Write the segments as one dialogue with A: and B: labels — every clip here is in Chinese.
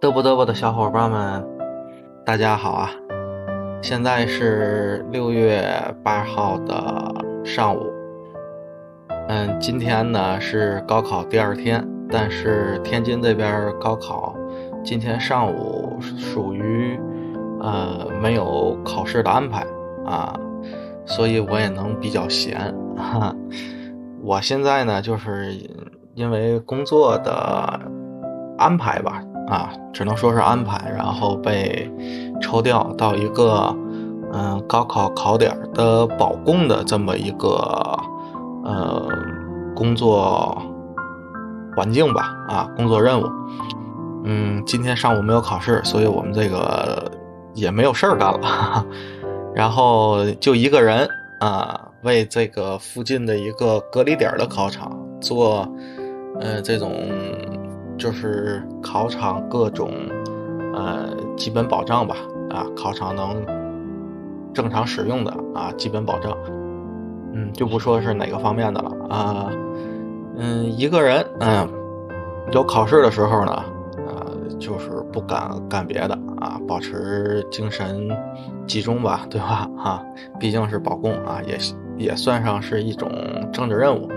A: 嘚啵嘚啵的小伙伴们，大家好啊！现在是六月八号的上午。嗯，今天呢是高考第二天，但是天津这边高考今天上午属于呃没有考试的安排啊，所以我也能比较闲哈。我现在呢就是因为工作的安排吧。啊，只能说是安排，然后被抽调到一个嗯高考考点的保供的这么一个呃工作环境吧，啊，工作任务。嗯，今天上午没有考试，所以我们这个也没有事儿干了，然后就一个人啊，为这个附近的一个隔离点的考场做呃这种。就是考场各种，呃，基本保障吧，啊，考场能正常使用的啊，基本保障，嗯，就不说是哪个方面的了啊，嗯，一个人，嗯，有考试的时候呢，啊，就是不敢干别的啊，保持精神集中吧，对吧？哈，毕竟是保供啊，也也算上是一种政治任务，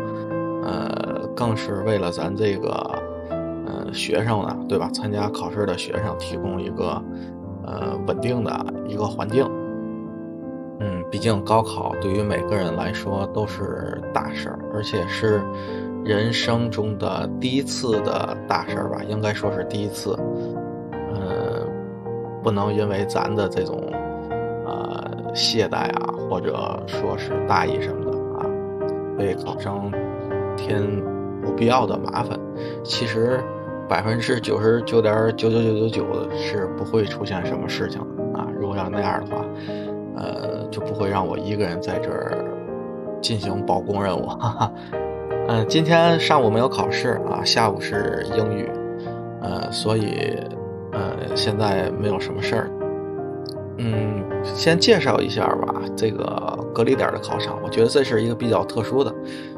A: 呃，更是为了咱这个。呃学生呢，对吧？参加考试的学生提供一个呃稳定的一个环境。嗯，毕竟高考对于每个人来说都是大事儿，而且是人生中的第一次的大事儿吧，应该说是第一次。嗯，不能因为咱的这种呃懈怠啊，或者说是大意什么的啊，为考生添不必要的麻烦。其实。百分之九十九点九九九九九是不会出现什么事情的啊！如果要那样的话，呃，就不会让我一个人在这儿进行保供任务。哈哈。嗯，今天上午没有考试啊，下午是英语，呃，所以呃，现在没有什么事儿。嗯，先介绍一下吧，这个隔离点的考场，我觉得这是一个比较特殊的，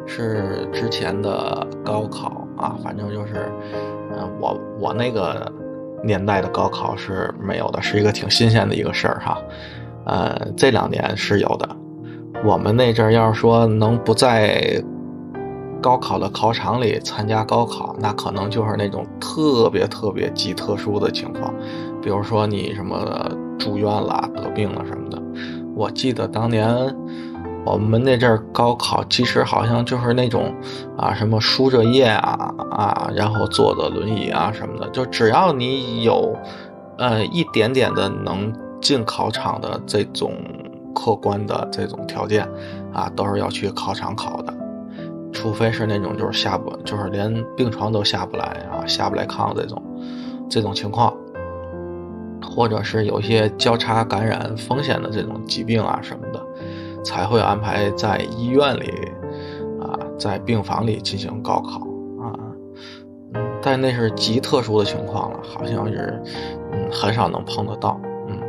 A: 是之前的高考啊，反正就是。我我那个年代的高考是没有的，是一个挺新鲜的一个事儿哈。呃，这两年是有的。我们那阵儿要是说能不在高考的考场里参加高考，那可能就是那种特别特别极特殊的情况，比如说你什么住院了、得病了什么的。我记得当年。我们那阵儿高考，其实好像就是那种，啊，什么输着液啊啊，然后坐的轮椅啊什么的，就只要你有，呃，一点点的能进考场的这种客观的这种条件，啊，都是要去考场考的，除非是那种就是下不，就是连病床都下不来啊，下不来炕这种，这种情况，或者是有一些交叉感染风险的这种疾病啊什么的。才会安排在医院里，啊，在病房里进行高考啊，嗯，但那是极特殊的情况了，好像是，嗯，很少能碰得到，嗯，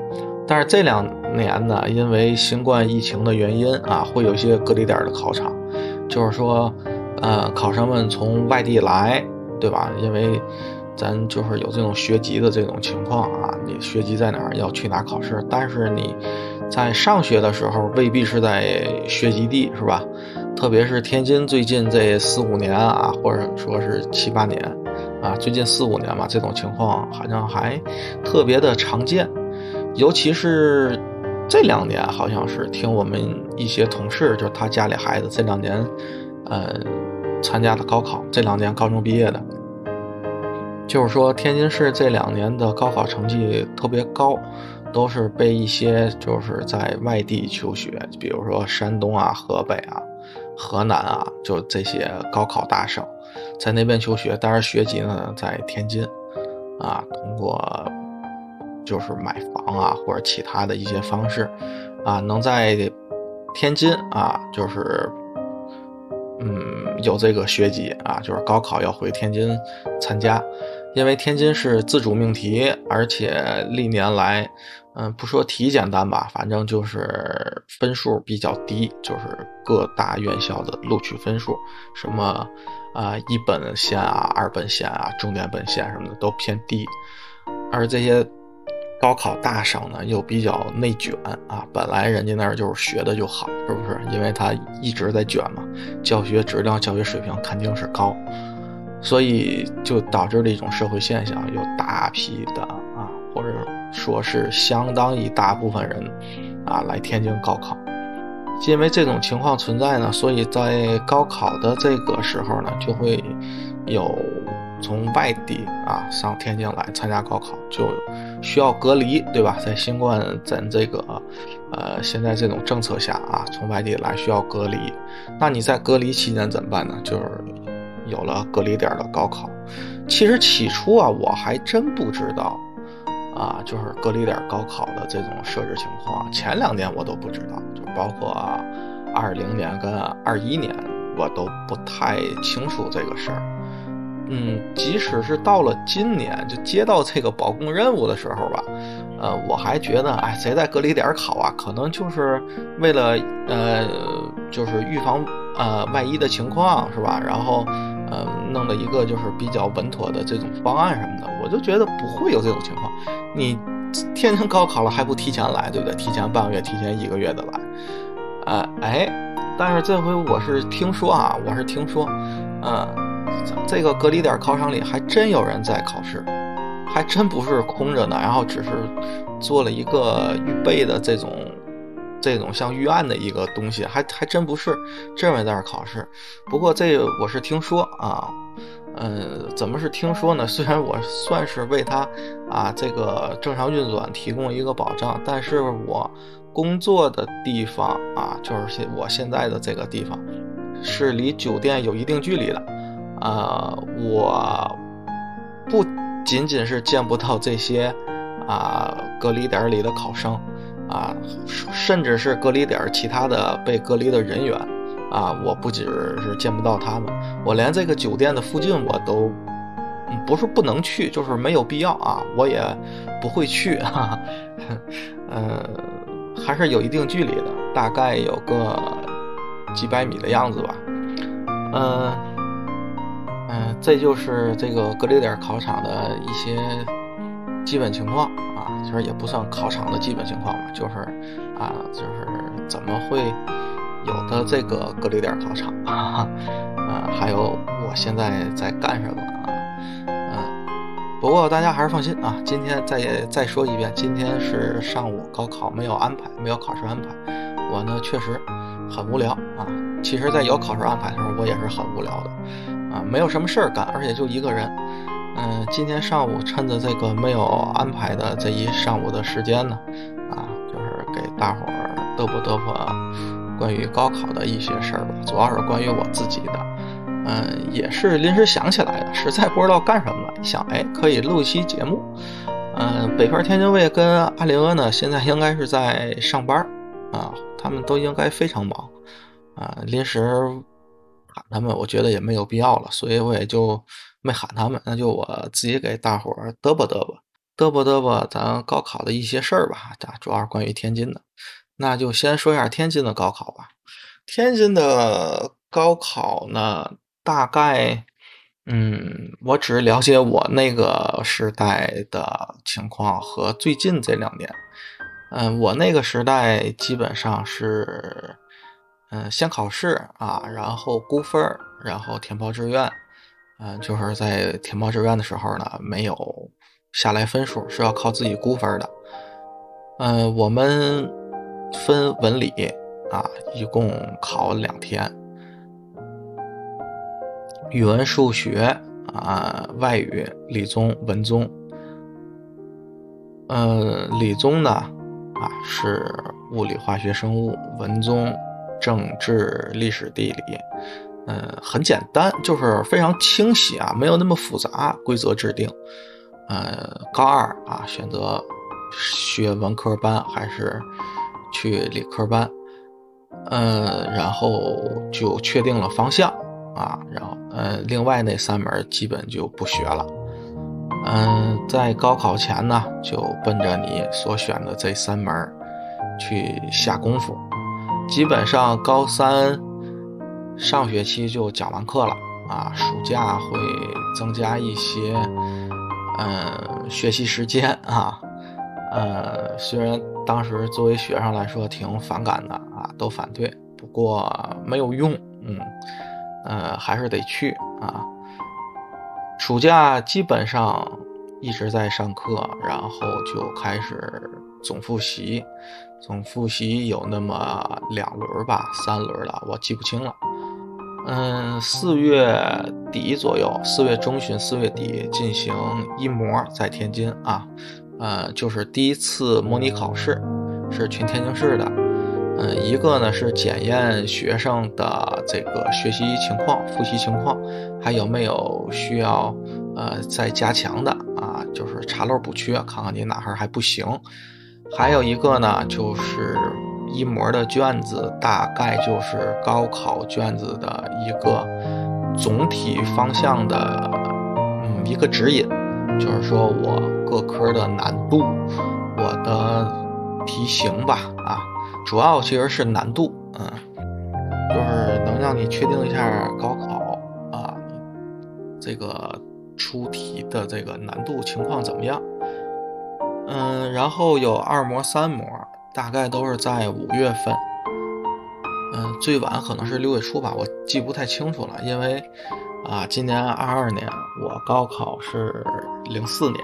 A: 但是这两年呢，因为新冠疫情的原因啊，会有一些隔离点的考场，就是说，呃，考生们从外地来，对吧？因为咱就是有这种学籍的这种情况啊，你学籍在哪儿，要去哪考试，但是你。在上学的时候未必是在学籍地，是吧？特别是天津最近这四五年啊，或者说是七八年啊，最近四五年吧，这种情况好像还特别的常见。尤其是这两年，好像是听我们一些同事，就是他家里孩子这两年，呃，参加的高考，这两年高中毕业的，就是说天津市这两年的高考成绩特别高。都是被一些就是在外地求学，比如说山东啊、河北啊、河南啊，就这些高考大省，在那边求学，但是学籍呢在天津，啊，通过就是买房啊或者其他的一些方式，啊，能在天津啊，就是嗯有这个学籍啊，就是高考要回天津参加。因为天津是自主命题，而且历年来，嗯，不说题简单吧，反正就是分数比较低，就是各大院校的录取分数，什么啊一本线啊、二本线啊、重点本线什么的都偏低，而这些高考大省呢又比较内卷啊，本来人家那儿就是学的就好，是不是？因为他一直在卷嘛，教学质量、教学水平肯定是高，所以就导致了一种社会现象，有大批的啊，或者说是相当一大部分人啊来天津高考。因为这种情况存在呢，所以在高考的这个时候呢，就会有从外地啊上天津来参加高考，就需要隔离，对吧？在新冠咱这个呃现在这种政策下啊，从外地来需要隔离。那你在隔离期间怎么办呢？就是有了隔离点的高考。其实起初啊，我还真不知道。啊，就是隔离点高考的这种设置情况，前两年我都不知道，就包括二零年跟二一年，我都不太清楚这个事儿。嗯，即使是到了今年，就接到这个保供任务的时候吧，呃，我还觉得，哎，谁在隔离点考啊？可能就是为了，呃，就是预防呃万一的情况，是吧？然后。呃，弄了一个就是比较稳妥的这种方案什么的，我就觉得不会有这种情况。你天津高考了还不提前来，对不对？提前半个月，提前一个月的来。呃，哎，但是这回我是听说啊，我是听说，嗯，这个隔离点考场里还真有人在考试，还真不是空着呢，然后只是做了一个预备的这种。这种像预案的一个东西，还还真不是这么在这考试。不过这我是听说啊，嗯，怎么是听说呢？虽然我算是为他啊这个正常运转提供一个保障，但是我工作的地方啊，就是现我现在的这个地方，是离酒店有一定距离的。啊，我不仅仅是见不到这些啊隔离点里的考生。啊，甚至是隔离点其他的被隔离的人员，啊，我不只是见不到他们，我连这个酒店的附近我都，不是不能去，就是没有必要啊，我也不会去，哈哈，呃，还是有一定距离的，大概有个几百米的样子吧，嗯，嗯，这就是这个隔离点考场的一些基本情况。其实也不算考场的基本情况吧，就是啊，就是怎么会有的这个隔离点考场啊？啊，还有我现在在干什么啊？嗯，不过大家还是放心啊，今天再再说一遍，今天是上午高考没有安排，没有考试安排。我呢确实很无聊啊。其实，在有考试安排的时候，我也是很无聊的啊，没有什么事儿干，而且就一个人。嗯，今天上午趁着这个没有安排的这一上午的时间呢，啊，就是给大伙儿嘚啵嘚啵关于高考的一些事儿吧，主要是关于我自己的。嗯，也是临时想起来的，实在不知道干什么了，想哎可以录一期节目。嗯，北漂天津卫跟阿林阿呢，现在应该是在上班啊，他们都应该非常忙啊，临时喊他们，我觉得也没有必要了，所以我也就。没喊他们，那就我自己给大伙儿嘚啵嘚啵嘚啵嘚啵咱高考的一些事儿吧，主要是关于天津的，那就先说一下天津的高考吧。天津的高考呢，大概，嗯，我只是了解我那个时代的情况和最近这两年。嗯，我那个时代基本上是，嗯，先考试啊，然后估分然后填报志愿。嗯，就是在填报志愿的时候呢，没有下来分数，是要靠自己估分的。嗯，我们分文理啊，一共考两天，语文、数学啊，外语、理综、文综。嗯，理综呢啊是物理、化学、生物；文综政治、历史、地理。嗯，很简单，就是非常清晰啊，没有那么复杂。规则制定，呃，高二啊，选择学文科班还是去理科班，嗯，然后就确定了方向啊，然后呃，另外那三门基本就不学了。嗯，在高考前呢，就奔着你所选的这三门去下功夫，基本上高三。上学期就讲完课了啊，暑假会增加一些，嗯，学习时间啊，呃，虽然当时作为学生来说挺反感的啊，都反对，不过没有用，嗯，呃，还是得去啊。暑假基本上一直在上课，然后就开始总复习，总复习有那么两轮吧，三轮了，我记不清了。嗯，四月底左右，四月中旬、四月底进行一模，在天津啊，呃，就是第一次模拟考试，是全天津市的。嗯，一个呢是检验学生的这个学习情况、复习情况，还有没有需要呃再加强的啊，就是查漏补缺，看看你哪哈还不行。还有一个呢就是。一模的卷子大概就是高考卷子的一个总体方向的，嗯，一个指引，就是说我各科的难度，我的题型吧，啊，主要其实是难度，嗯，就是能让你确定一下高考啊，这个出题的这个难度情况怎么样，嗯，然后有二模、三模。大概都是在五月份，嗯，最晚可能是六月初吧，我记不太清楚了，因为啊，今年二二年，我高考是零四年，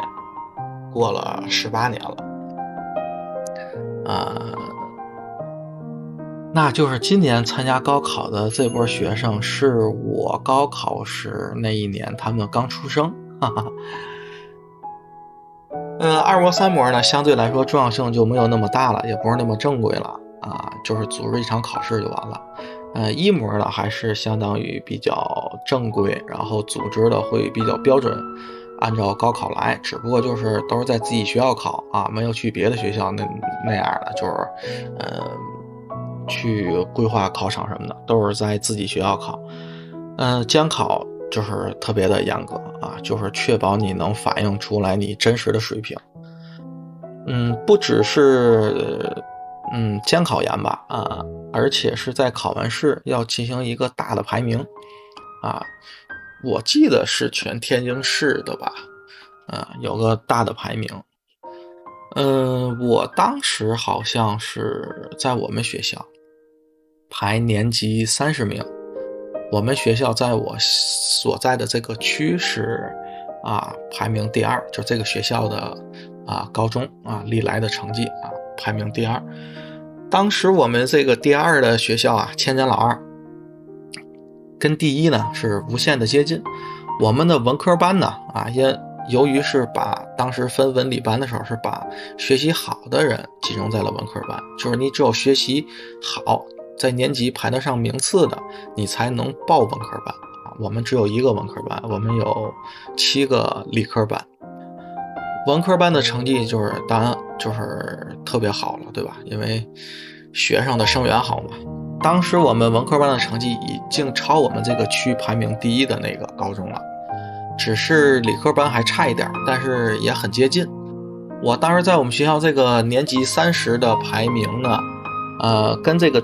A: 过了十八年了，啊，那就是今年参加高考的这波学生，是我高考时那一年他们刚出生，哈哈。嗯，二模三模呢，相对来说重要性就没有那么大了，也不是那么正规了啊，就是组织一场考试就完了。呃，一模呢还是相当于比较正规，然后组织的会比较标准，按照高考来，只不过就是都是在自己学校考啊，没有去别的学校那那样的，就是呃去规划考场什么的，都是在自己学校考。嗯，监考。就是特别的严格啊，就是确保你能反映出来你真实的水平。嗯，不只是嗯监考严吧啊，而且是在考完试要进行一个大的排名啊，我记得是全天津市的吧，啊，有个大的排名。嗯，我当时好像是在我们学校排年级三十名。我们学校在我所在的这个区是啊排名第二，就这个学校的啊高中啊历来的成绩啊排名第二。当时我们这个第二的学校啊，千年老二，跟第一呢是无限的接近。我们的文科班呢啊，因由于是把当时分文理班的时候是把学习好的人集中在了文科班，就是你只有学习好。在年级排得上名次的，你才能报文科班啊。我们只有一个文科班，我们有七个理科班。文科班的成绩就是当然就是特别好了，对吧？因为学生的生源好嘛。当时我们文科班的成绩已经超我们这个区排名第一的那个高中了，只是理科班还差一点，但是也很接近。我当时在我们学校这个年级三十的排名呢，呃，跟这个。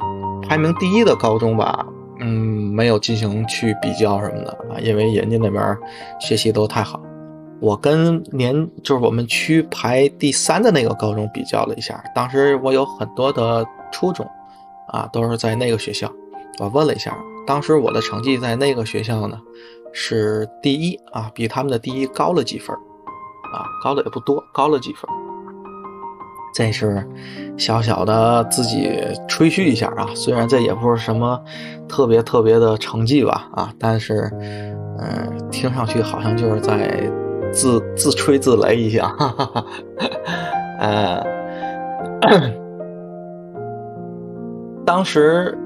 A: 排名第一的高中吧，嗯，没有进行去比较什么的啊，因为人家那边学习都太好。我跟年就是我们区排第三的那个高中比较了一下，当时我有很多的初中啊，都是在那个学校。我问了一下，当时我的成绩在那个学校呢是第一啊，比他们的第一高了几分啊，高的也不多，高了几分。这是小小的自己吹嘘一下啊，虽然这也不是什么特别特别的成绩吧啊，但是嗯，听上去好像就是在自自吹自擂一下，哈哈哈。呃，当时。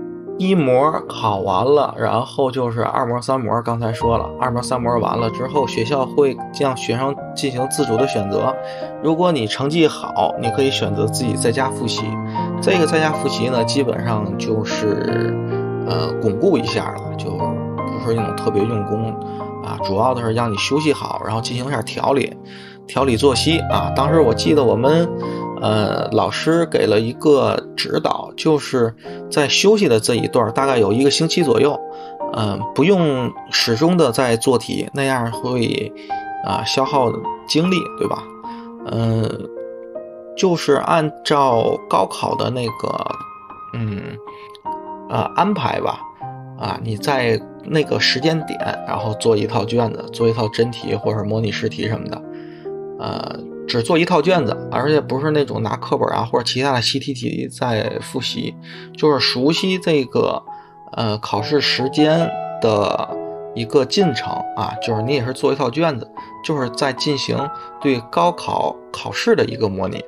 A: 一模考完了，然后就是二模、三模。刚才说了，二模、三模完了之后，学校会让学生进行自主的选择。如果你成绩好，你可以选择自己在家复习。这个在家复习呢，基本上就是呃巩固一下了，就不是那种特别用功啊，主要的是让你休息好，然后进行一下调理，调理作息啊。当时我记得我们。呃，老师给了一个指导，就是在休息的这一段，大概有一个星期左右，嗯，不用始终的在做题，那样会啊消耗精力，对吧？嗯，就是按照高考的那个，嗯，呃，安排吧，啊，你在那个时间点，然后做一套卷子，做一套真题或者模拟试题什么的，呃，只做一套卷子，而且不是那种拿课本啊或者其他的习题题在复习，就是熟悉这个，呃，考试时间的。一个进程啊，就是你也是做一套卷子，就是在进行对高考考试的一个模拟，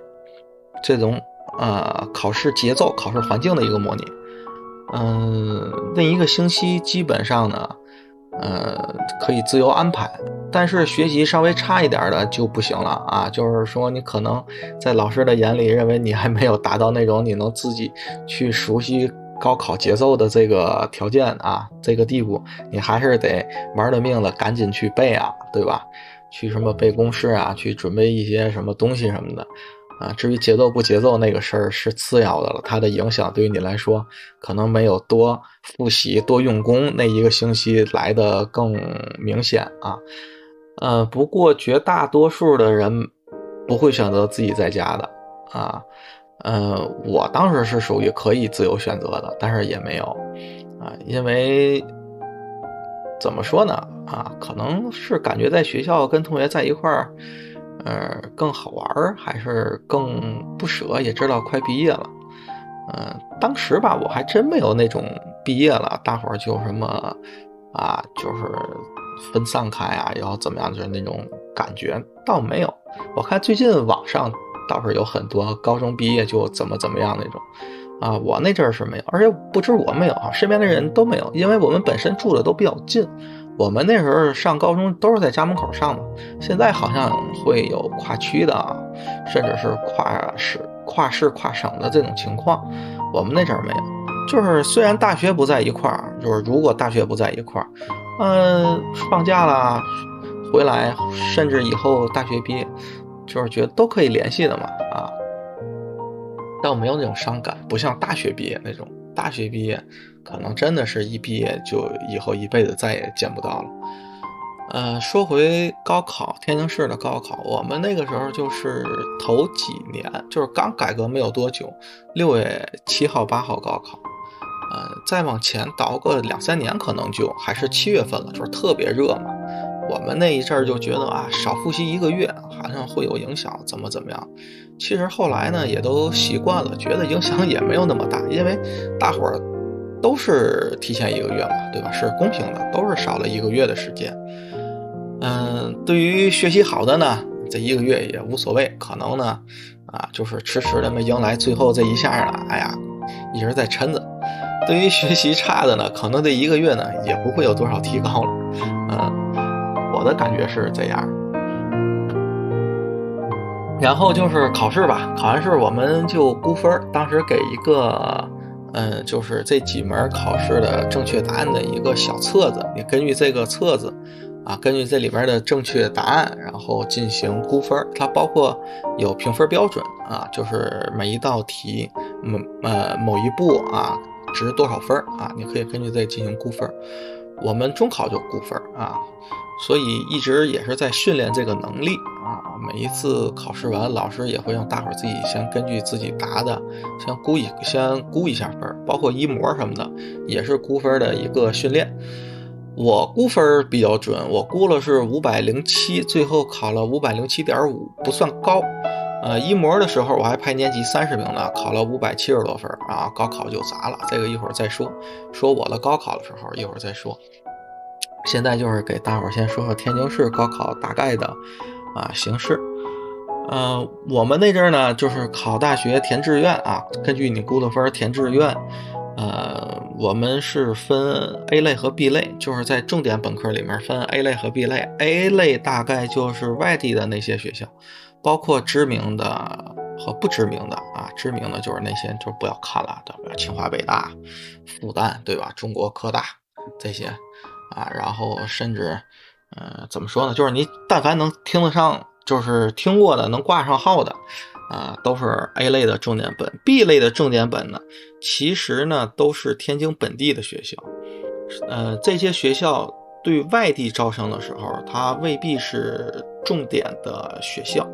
A: 这种呃考试节奏、考试环境的一个模拟。嗯，那一个星期基本上呢，呃可以自由安排，但是学习稍微差一点的就不行了啊。就是说你可能在老师的眼里认为你还没有达到那种你能自己去熟悉。高考节奏的这个条件啊，这个地步，你还是得玩了命了，赶紧去背啊，对吧？去什么背公式啊，去准备一些什么东西什么的啊。至于节奏不节奏那个事儿是次要的了，它的影响对于你来说，可能没有多复习、多用功那一个星期来的更明显啊。呃，不过绝大多数的人不会选择自己在家的啊。嗯，我当时是属于可以自由选择的，但是也没有，啊，因为怎么说呢，啊，可能是感觉在学校跟同学在一块儿，呃，更好玩儿还是更不舍，也知道快毕业了，嗯，当时吧，我还真没有那种毕业了，大伙儿就什么，啊，就是分散开啊，要怎么样，就是那种感觉倒没有。我看最近网上。倒是有很多高中毕业就怎么怎么样那种，啊，我那阵儿是没有，而且不止我没有啊，身边的人都没有，因为我们本身住的都比较近，我们那时候上高中都是在家门口上的。现在好像会有跨区的，甚至是跨市、跨市、跨省的这种情况，我们那阵儿没有。就是虽然大学不在一块儿，就是如果大学不在一块儿，嗯，放假了回来，甚至以后大学毕业。就是觉得都可以联系的嘛，啊，但我没有那种伤感，不像大学毕业那种。大学毕业可能真的是一毕业就以后一辈子再也见不到了。呃，说回高考，天津市的高考，我们那个时候就是头几年，就是刚改革没有多久，六月七号、八号高考。呃，再往前倒个两三年，可能就还是七月份了，就是特别热嘛。我们那一阵儿就觉得啊，少复习一个月好像会有影响，怎么怎么样？其实后来呢，也都习惯了，觉得影响也没有那么大，因为大伙儿都是提前一个月嘛，对吧？是公平的，都是少了一个月的时间。嗯，对于学习好的呢，这一个月也无所谓，可能呢，啊，就是迟迟的没迎来最后这一下呢，哎呀，一直在抻着。对于学习差的呢，可能这一个月呢，也不会有多少提高了，嗯。我的感觉是这样，然后就是考试吧，考完试我们就估分当时给一个，嗯，就是这几门考试的正确答案的一个小册子，你根据这个册子，啊，根据这里边的正确答案，然后进行估分它包括有评分标准啊，就是每一道题某呃某一步啊值多少分啊，你可以根据这进行估分我们中考就估分啊。所以一直也是在训练这个能力啊！每一次考试完，老师也会让大伙儿自己先根据自己答的，先估一先估一下分包括一模什么的，也是估分的一个训练。我估分比较准，我估了是五百零七，最后考了五百零七点五，不算高。呃，一模的时候我还排年级三十名呢，考了五百七十多分啊！高考就砸了，这个一会儿再说。说我的高考的时候，一会儿再说。现在就是给大伙儿先说说天津市高考大概的啊形式。呃，我们那阵儿呢，就是考大学填志愿啊，根据你估的分填志愿。呃，我们是分 A 类和 B 类，就是在重点本科里面分 A 类和 B 类。A 类大概就是外地的那些学校，包括知名的和不知名的啊。知名的就是那些就不要看了，对吧？清华、北大、复旦，对吧？中国科大这些。啊，然后甚至，呃，怎么说呢？就是你但凡能听得上，就是听过的，能挂上号的，啊，都是 A 类的重点本。B 类的重点本呢，其实呢都是天津本地的学校。呃，这些学校对外地招生的时候，它未必是重点的学校。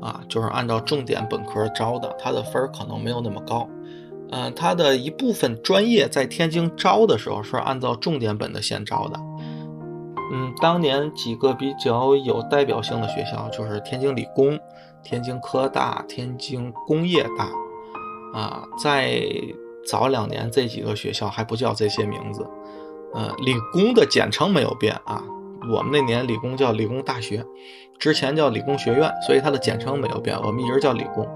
A: 啊，就是按照重点本科招的，他的分儿可能没有那么高。嗯，他的一部分专业在天津招的时候是按照重点本的线招的。嗯，当年几个比较有代表性的学校就是天津理工、天津科大、天津工业大。啊，在早两年这几个学校还不叫这些名字。呃，理工的简称没有变啊，我们那年理工叫理工大学，之前叫理工学院，所以它的简称没有变，我们一直叫理工。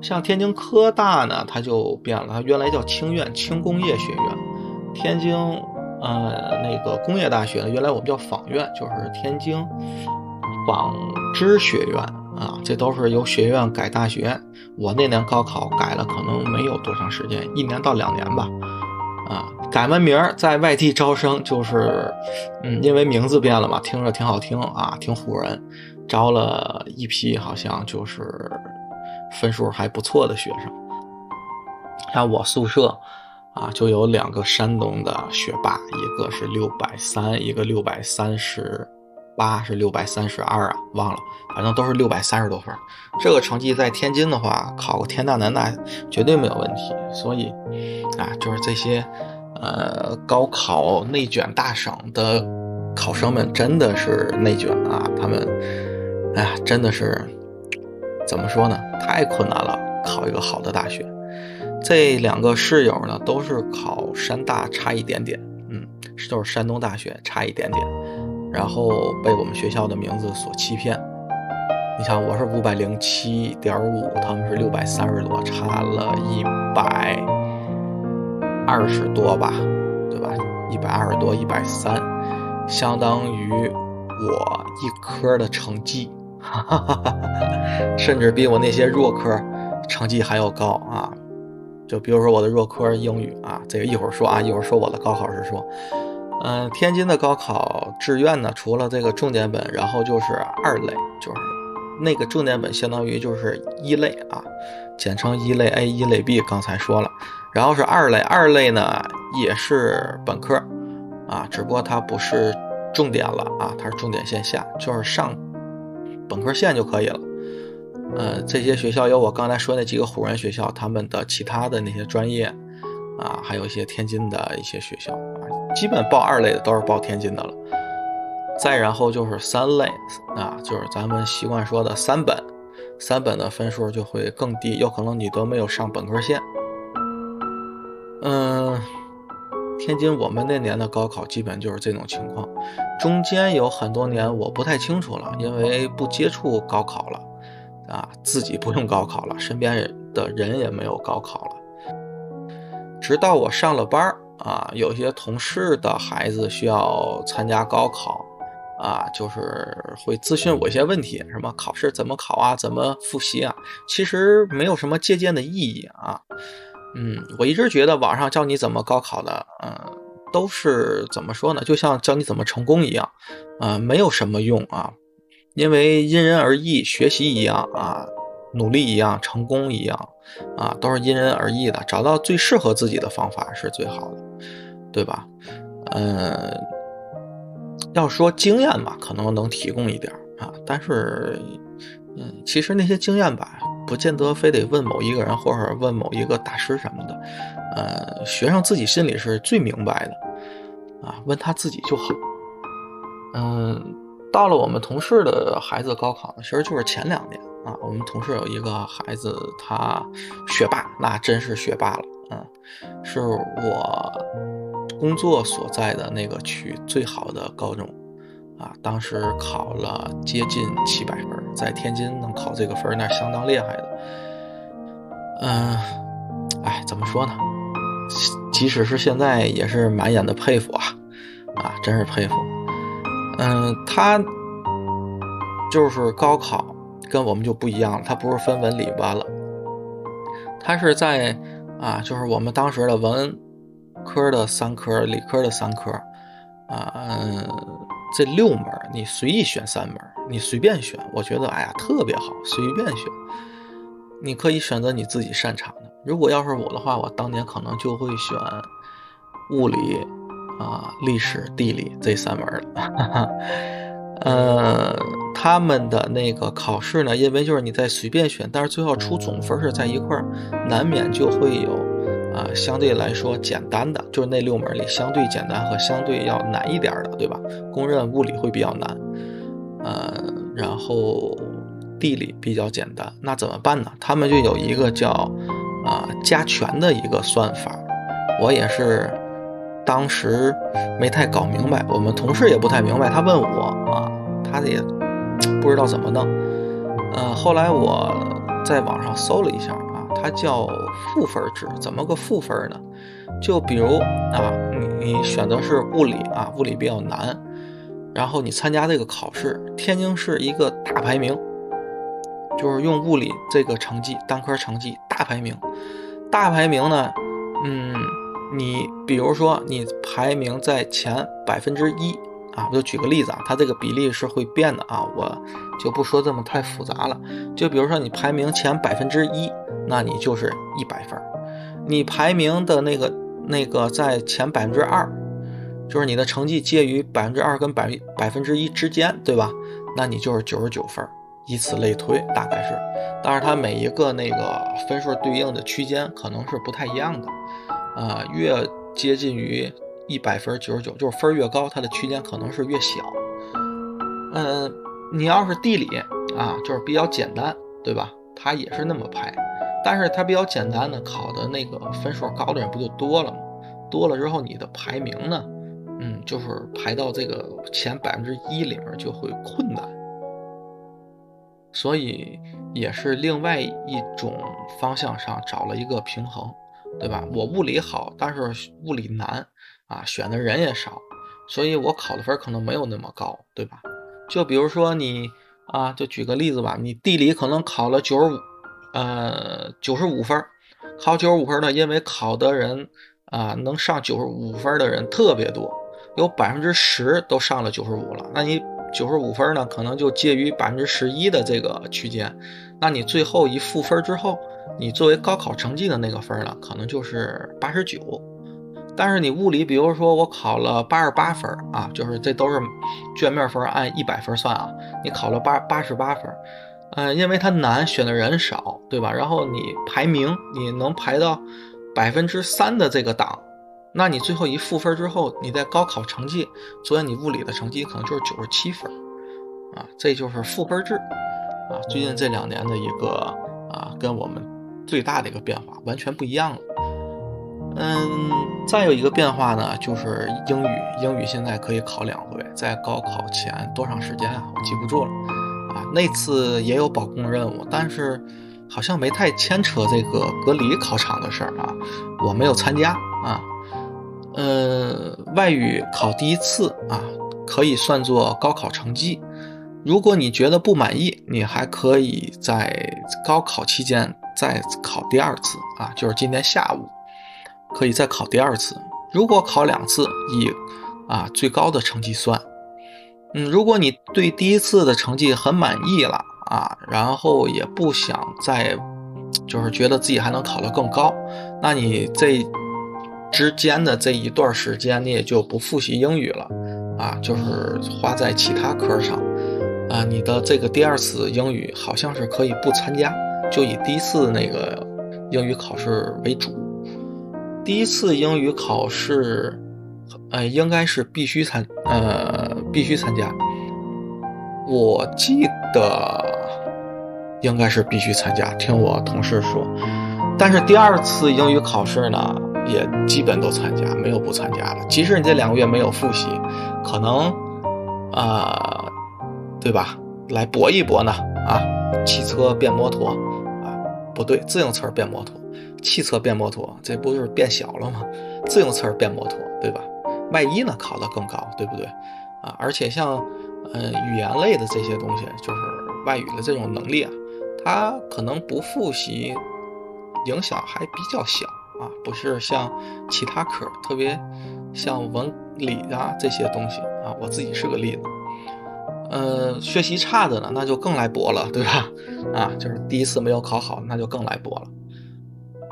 A: 像天津科大呢，它就变了，它原来叫轻院轻工业学院。天津呃那个工业大学呢，原来我们叫纺院，就是天津纺织学院啊，这都是由学院改大学。我那年高考改了，可能没有多长时间，一年到两年吧。啊，改完名儿在外地招生，就是嗯，因为名字变了嘛，听着挺好听啊，挺唬人，招了一批好像就是。分数还不错的学生，像我宿舍啊，就有两个山东的学霸，一个是六百三，一个六百三十八，是六百三十二啊，忘了，反正都是六百三十多分。这个成绩在天津的话，考个天大南大绝对没有问题。所以啊，就是这些呃高考内卷大省的考生们，真的是内卷啊，他们哎呀，真的是。怎么说呢？太困难了，考一个好的大学。这两个室友呢，都是考山大，差一点点。嗯，就是山东大学，差一点点。然后被我们学校的名字所欺骗。你想，我是五百零七点五，他们是六百三十多，差了一百二十多吧，对吧？一百二十多，一百三，相当于我一科的成绩。哈哈哈哈哈！甚至比我那些弱科成绩还要高啊！就比如说我的弱科英语啊，这个一会儿说啊，一会儿说我的高考时说，嗯，天津的高考志愿呢，除了这个重点本，然后就是二类，就是那个重点本相当于就是一类啊，简称一类 A、一类 B。刚才说了，然后是二类，二类呢也是本科啊，只不过它不是重点了啊，它是重点线下，就是上。本科线就可以了，呃，这些学校有我刚才说那几个虎人学校，他们的其他的那些专业，啊，还有一些天津的一些学校啊，基本报二类的都是报天津的了。再然后就是三类啊，就是咱们习惯说的三本，三本的分数就会更低，有可能你都没有上本科线。嗯。天津我们那年的高考基本就是这种情况，中间有很多年我不太清楚了，因为不接触高考了，啊，自己不用高考了，身边的人也没有高考了。直到我上了班啊，有些同事的孩子需要参加高考，啊，就是会咨询我一些问题，什么考试怎么考啊，怎么复习啊，其实没有什么借鉴的意义啊。嗯，我一直觉得网上教你怎么高考的，嗯，都是怎么说呢？就像教你怎么成功一样，啊，没有什么用啊，因为因人而异，学习一样啊，努力一样，成功一样，啊，都是因人而异的，找到最适合自己的方法是最好的，对吧？嗯，要说经验吧，可能能提供一点啊，但是，嗯，其实那些经验吧。不见得非得问某一个人或者问某一个大师什么的，呃，学生自己心里是最明白的，啊，问他自己就好。嗯，到了我们同事的孩子高考，其实就是前两年啊，我们同事有一个孩子，他学霸，那真是学霸了，嗯，是我工作所在的那个区最好的高中。啊，当时考了接近七百分，在天津能考这个分，那相当厉害的。嗯，哎，怎么说呢？即使是现在，也是满眼的佩服啊！啊，真是佩服。嗯，他就是高考跟我们就不一样了，他不是分文理班了，他是在啊，就是我们当时的文科的三科，理科的三科，啊，嗯。这六门你随意选三门，你随便选，我觉得哎呀特别好，随便选。你可以选择你自己擅长的。如果要是我的话，我当年可能就会选物理啊、历史、地理这三门了。呃，他们的那个考试呢，因为就是你在随便选，但是最后出总分是在一块儿，难免就会有啊，相对来说简单的，就是那六门里相对简单和相对要难一点的，对吧？公认物理会比较难，呃，然后地理比较简单，那怎么办呢？他们就有一个叫啊加权的一个算法，我也是。当时没太搞明白，我们同事也不太明白。他问我啊，他也 不知道怎么弄。呃，后来我在网上搜了一下，它叫赋分制。怎么个赋分呢？就比如啊，你你选择是物理啊，物理比较难，然后你参加这个考试，天津市一个大排名，就是用物理这个成绩，单科成绩大排名，大排名呢，嗯。你比如说，你排名在前百分之一啊，我就举个例子啊，它这个比例是会变的啊，我就不说这么太复杂了。就比如说你排名前百分之一，那你就是一百分你排名的那个那个在前百分之二，就是你的成绩介于百分之二跟百百分之一之间，对吧？那你就是九十九分以此类推，大概是。但是它每一个那个分数对应的区间可能是不太一样的。啊，越接近于一百分九十九，就是分越高，它的区间可能是越小。嗯，你要是地理啊，就是比较简单，对吧？它也是那么排，但是它比较简单的，考的那个分数高的人不就多了吗？多了之后，你的排名呢，嗯，就是排到这个前百分之一里面就会困难。所以也是另外一种方向上找了一个平衡。对吧？我物理好，但是物理难啊，选的人也少，所以我考的分可能没有那么高，对吧？就比如说你啊，就举个例子吧，你地理可能考了九十五，呃，九十五分，考九十五分呢，因为考的人啊，能上九十五分的人特别多，有百分之十都上了九十五了，那你九十五分呢，可能就介于百分之十一的这个区间，那你最后一赋分之后。你作为高考成绩的那个分呢，可能就是八十九，但是你物理，比如说我考了八十八分啊，就是这都是卷面分按一百分算啊，你考了八八十八分，嗯，因为它难，选的人少，对吧？然后你排名你能排到百分之三的这个档，那你最后一赋分之后，你在高考成绩，作为你物理的成绩可能就是九十七分，啊，这就是赋分制，啊，最近这两年的一个啊，跟我们。最大的一个变化完全不一样了，嗯，再有一个变化呢，就是英语，英语现在可以考两回，在高考前多长时间啊？我记不住了，啊，那次也有保供任务，但是好像没太牵扯这个隔离考场的事儿啊，我没有参加啊，呃，外语考第一次啊，可以算作高考成绩，如果你觉得不满意，你还可以在高考期间。再考第二次啊，就是今天下午可以再考第二次。如果考两次，以啊最高的成绩算。嗯，如果你对第一次的成绩很满意了啊，然后也不想再，就是觉得自己还能考得更高，那你这之间的这一段时间，你也就不复习英语了啊，就是花在其他科上啊。你的这个第二次英语好像是可以不参加。就以第一次那个英语考试为主，第一次英语考试，呃，应该是必须参，呃，必须参加。我记得应该是必须参加，听我同事说。但是第二次英语考试呢，也基本都参加，没有不参加的。即使你这两个月没有复习，可能，啊，对吧？来搏一搏呢，啊，汽车变摩托。啊不对，自行车变摩托，汽车变摩托，这不就是变小了吗？自行车变摩托，对吧？万一呢，考得更高，对不对？啊，而且像，嗯，语言类的这些东西，就是外语的这种能力啊，它可能不复习，影响还比较小啊，不是像其他科，特别像文理啊这些东西啊，我自己是个例子。呃，学习差的呢，那就更来搏了，对吧？啊，就是第一次没有考好，那就更来搏了。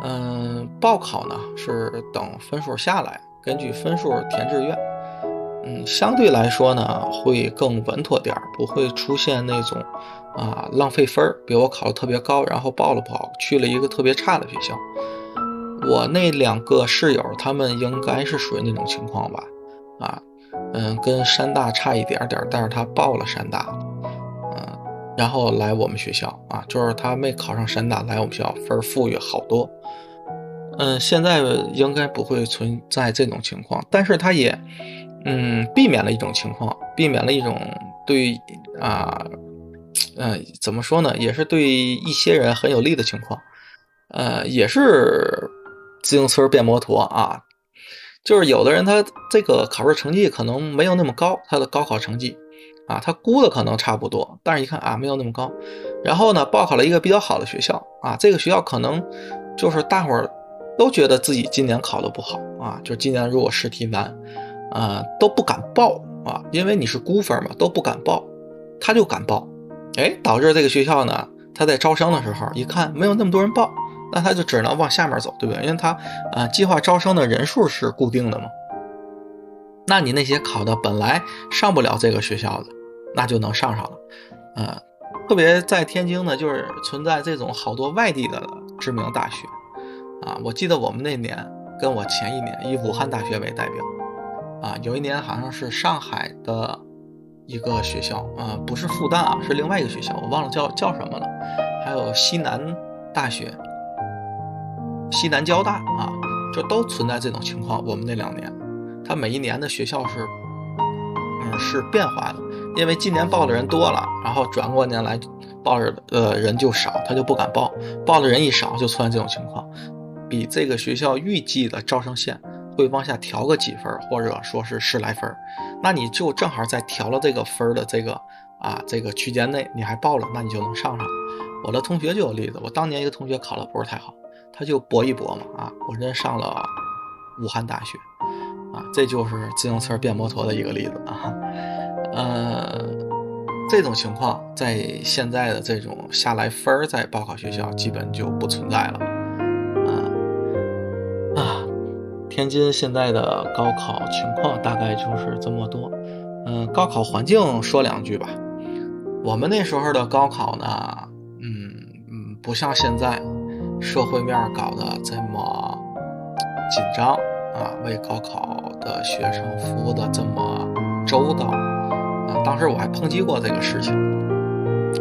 A: 嗯，报考呢是等分数下来，根据分数填志愿。嗯，相对来说呢，会更稳妥点儿，不会出现那种啊浪费分儿。比如我考的特别高，然后报了不好，去了一个特别差的学校。我那两个室友，他们应该是属于那种情况吧？啊，嗯，跟山大差一点点，但是他报了山大，然后来我们学校啊，就是他没考上山大，来我们学校分儿富裕好多。嗯，现在应该不会存在这种情况，但是他也，嗯，避免了一种情况，避免了一种对啊，嗯，怎么说呢，也是对一些人很有利的情况，呃，也是自行车变摩托啊，就是有的人他这个考试成绩可能没有那么高，他的高考成绩啊，他估的可能差不多，但是一看啊，没有那么高，然后呢，报考了一个比较好的学校啊，这个学校可能就是大伙儿。都觉得自己今年考的不好啊，就今年如果试题难，啊都不敢报啊，因为你是估分嘛，都不敢报，他就敢报，哎，导致这个学校呢，他在招生的时候一看没有那么多人报，那他就只能往下面走，对不对？因为他啊，计划招生的人数是固定的嘛，那你那些考的本来上不了这个学校的，那就能上上了，嗯，特别在天津呢，就是存在这种好多外地的知名大学。啊，我记得我们那年跟我前一年以武汉大学为代表，啊，有一年好像是上海的一个学校，啊，不是复旦啊，是另外一个学校，我忘了叫叫什么了。还有西南大学、西南交大啊，就都存在这种情况。我们那两年，它每一年的学校是，嗯，是变化的，因为今年报的人多了，然后转过年来报的人就少，他就不敢报，报的人一少就出现这种情况。比这个学校预计的招生线会往下调个几分，或者说是十来分，那你就正好在调了这个分的这个啊这个区间内，你还报了，那你就能上上。我的同学就有例子，我当年一个同学考的不是太好，他就搏一搏嘛啊，我人上了武汉大学啊，这就是自行车变摩托的一个例子啊。呃，这种情况在现在的这种下来分儿在报考学校基本就不存在了。啊啊天津现在的高考情况大概就是这么多，嗯，高考环境说两句吧。我们那时候的高考呢，嗯嗯，不像现在社会面搞得这么紧张啊，为高考的学生服务的这么周到。当时我还抨击过这个事情，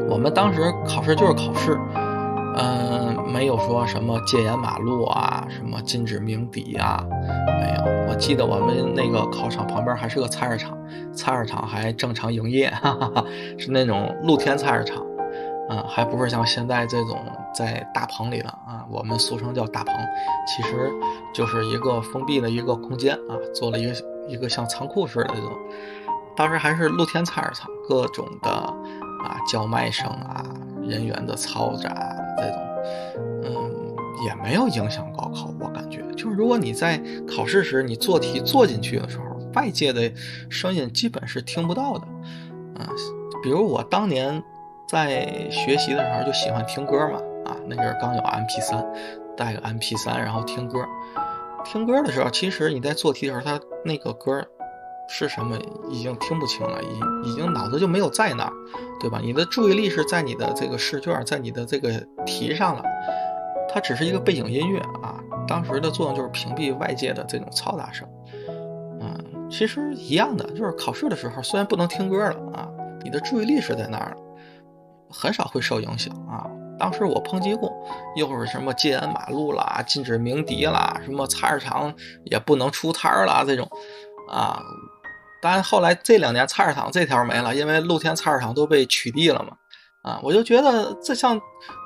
A: 我们当时考试就是考试。嗯，没有说什么戒严马路啊，什么禁止鸣笛啊，没有。我记得我们那个考场旁边还是个菜市场，菜市场还正常营业，哈哈哈，是那种露天菜市场，嗯，还不是像现在这种在大棚里的啊，我们俗称叫大棚，其实就是一个封闭的一个空间啊，做了一个一个像仓库似的这种。当时还是露天菜市场，各种的啊叫卖声啊，人员的嘈杂。这种，嗯，也没有影响高考。我感觉，就是如果你在考试时你做题做进去的时候，外界的声音基本是听不到的。嗯，比如我当年在学习的时候就喜欢听歌嘛，啊，那阵儿刚有 MP 三，带个 MP 三，然后听歌。听歌的时候，其实你在做题的时候，它那个歌。是什么已经听不清了，已已经脑子就没有在那儿，对吧？你的注意力是在你的这个试卷，在你的这个题上了，它只是一个背景音乐啊。当时的作用就是屏蔽外界的这种嘈杂声。嗯，其实一样的，就是考试的时候虽然不能听歌了啊，你的注意力是在那儿了，很少会受影响啊。当时我抨击过，又是什么戒严马路啦，禁止鸣笛啦，什么菜市场也不能出摊儿啦，这种啊。但后来这两年菜市场这条没了，因为露天菜市场都被取缔了嘛。啊，我就觉得这像，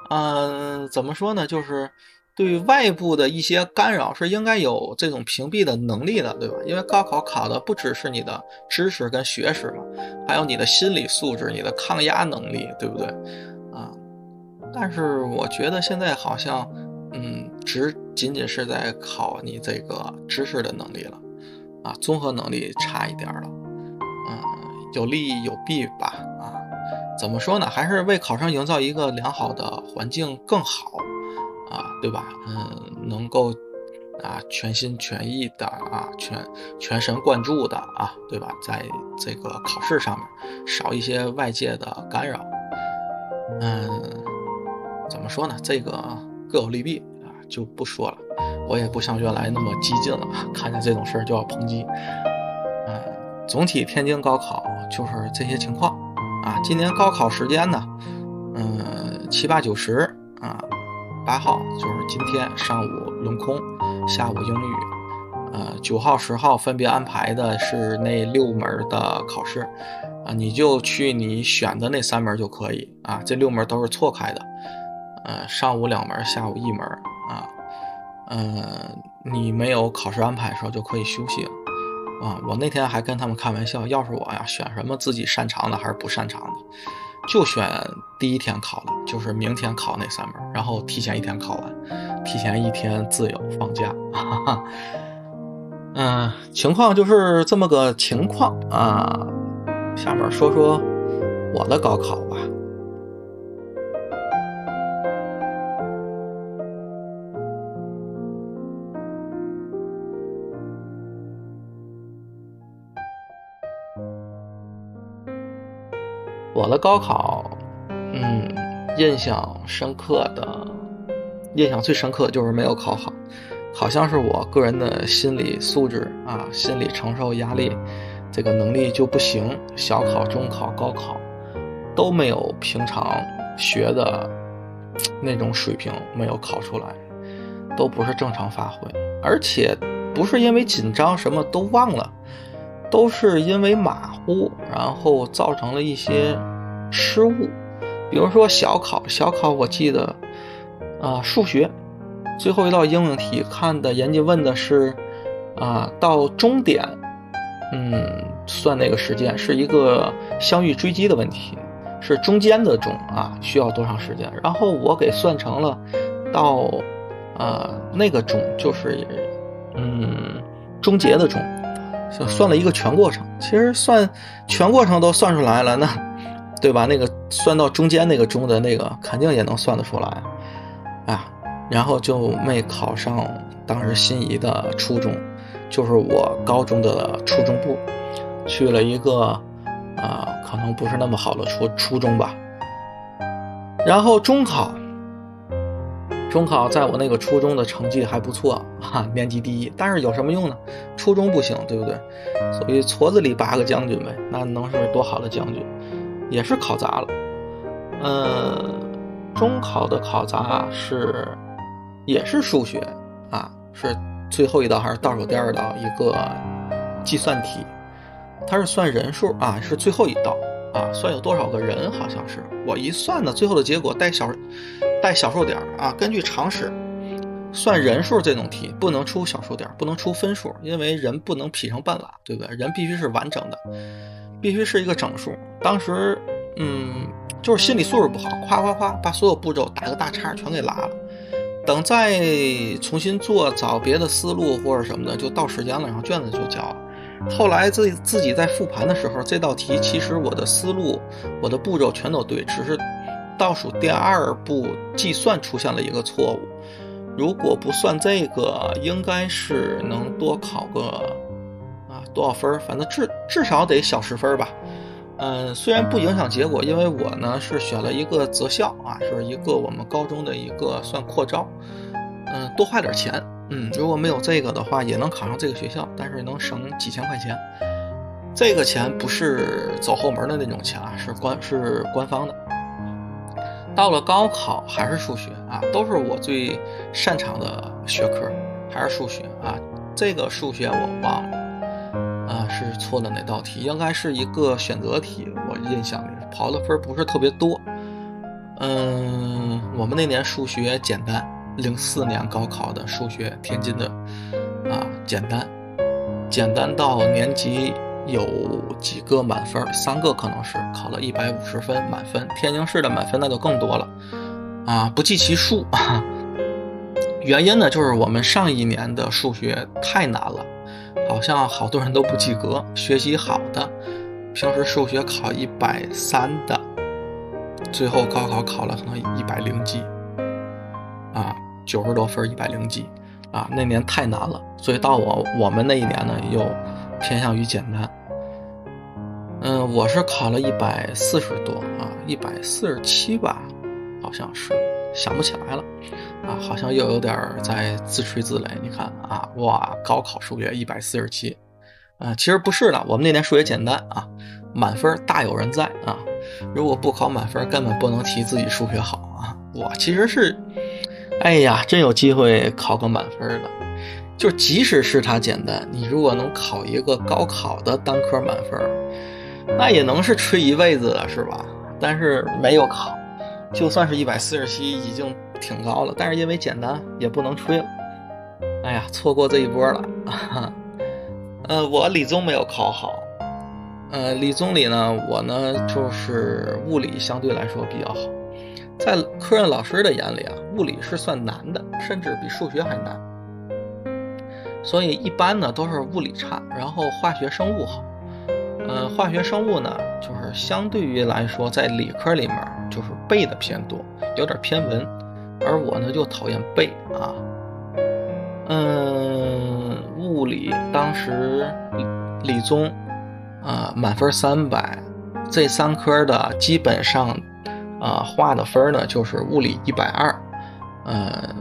A: 嗯，怎么说呢？就是对外部的一些干扰是应该有这种屏蔽的能力的，对吧？因为高考考的不只是你的知识跟学识嘛，还有你的心理素质、你的抗压能力，对不对？啊，但是我觉得现在好像，嗯，只仅仅是在考你这个知识的能力了。啊，综合能力差一点了，嗯，有利有弊吧，啊，怎么说呢？还是为考生营造一个良好的环境更好，啊，对吧？嗯，能够啊，全心全意的啊，全全神贯注的啊，对吧？在这个考试上面少一些外界的干扰。嗯，怎么说呢？这个各有利弊，就不说了。我也不像原来那么激进了，看见这种事儿就要抨击。嗯，总体天津高考就是这些情况啊。今年高考时间呢，嗯，七八九十啊，八号就是今天上午轮空，下午英语，呃，九号十号分别安排的是那六门的考试啊，你就去你选的那三门就可以啊。这六门都是错开的，呃，上午两门，下午一门啊。嗯，你没有考试安排的时候就可以休息了啊！我那天还跟他们开玩笑，要是我呀，选什么自己擅长的还是不擅长的，就选第一天考的，就是明天考那三门，然后提前一天考完，提前一天自由放假。嗯，情况就是这么个情况啊。下面说说我的高考吧。我的高考，嗯，印象深刻的，印象最深刻的就是没有考好，好像是我个人的心理素质啊，心理承受压力这个能力就不行，小考、中考、高考都没有平常学的那种水平没有考出来，都不是正常发挥，而且不是因为紧张什么都忘了。都是因为马虎，然后造成了一些失误。比如说小考，小考我记得，啊，数学最后一道应用题看的，人家问的是，啊，到终点，嗯，算那个时间是一个相遇追击的问题，是中间的中啊，需要多长时间？然后我给算成了到，啊，那个终就是，嗯，终结的终。算了一个全过程，其实算全过程都算出来了，那对吧？那个算到中间那个中的那个，肯定也能算得出来啊。然后就没考上当时心仪的初中，就是我高中的初中部，去了一个啊，可能不是那么好的初初中吧。然后中考。中考在我那个初中的成绩还不错，哈，年级第一。但是有什么用呢？初中不行，对不对？所以矬子里拔个将军呗，那能是多好的将军？也是考砸了。嗯，中考的考砸是，也是数学啊，是最后一道还是倒数第二道一个计算题？它是算人数啊，是最后一道啊，算有多少个人？好像是我一算呢，最后的结果带小。带小数点啊，根据常识，算人数这种题不能出小数点，不能出分数，因为人不能劈成半拉，对不对？人必须是完整的，必须是一个整数。当时，嗯，就是心理素质不好，夸夸夸把所有步骤打个大叉全给拉了。等再重新做找别的思路或者什么的，就到时间了，然后卷子就交了。后来自自己在复盘的时候，这道题其实我的思路、我的步骤全都对，只是。倒数第二步计算出现了一个错误，如果不算这个，应该是能多考个啊多少分儿？反正至至少得小十分儿吧。嗯，虽然不影响结果，因为我呢是选了一个择校啊，是一个我们高中的一个算扩招，嗯，多花点钱。嗯，如果没有这个的话，也能考上这个学校，但是能省几千块钱。这个钱不是走后门的那种钱啊，是官是官方的。到了高考还是数学啊，都是我最擅长的学科，还是数学啊。这个数学我忘了啊，是错了哪道题？应该是一个选择题，我印象里跑的分不是特别多。嗯，我们那年数学简单，零四年高考的数学，天津的啊，简单，简单到年级。有几个满分，三个可能是考了一百五十分满分。天津市的满分那就更多了，啊，不计其数。原因呢，就是我们上一年的数学太难了，好像好多人都不及格。学习好的，平时数学考一百三的，最后高考考了可能一百零几，啊，九十多分一百零几，啊，那年太难了，所以到我我们那一年呢，又偏向于简单。嗯，我是考了一百四十多啊，一百四十七吧，好像是想不起来了啊，好像又有点在自吹自擂。你看啊，哇，高考数学一百四十七，啊，其实不是的，我们那年数学简单啊，满分大有人在啊。如果不考满分，根本不能提自己数学好啊。我其实是。哎呀，真有机会考个满分的，就即使是它简单，你如果能考一个高考的单科满分，那也能是吹一辈子的，是吧？但是没有考，就算是一百四十七，已经挺高了。但是因为简单，也不能吹了。哎呀，错过这一波了。呃，我理综没有考好。呃，理综里呢，我呢就是物理相对来说比较好。在科任老师的眼里啊，物理是算难的，甚至比数学还难。所以一般呢都是物理差，然后化学生物好。呃，化学生物呢，就是相对于来说，在理科里面就是背的偏多，有点偏文。而我呢就讨厌背啊。嗯，物理当时理综啊满分三百，这三科的基本上。啊，画的分呢就是物理一百二，呃，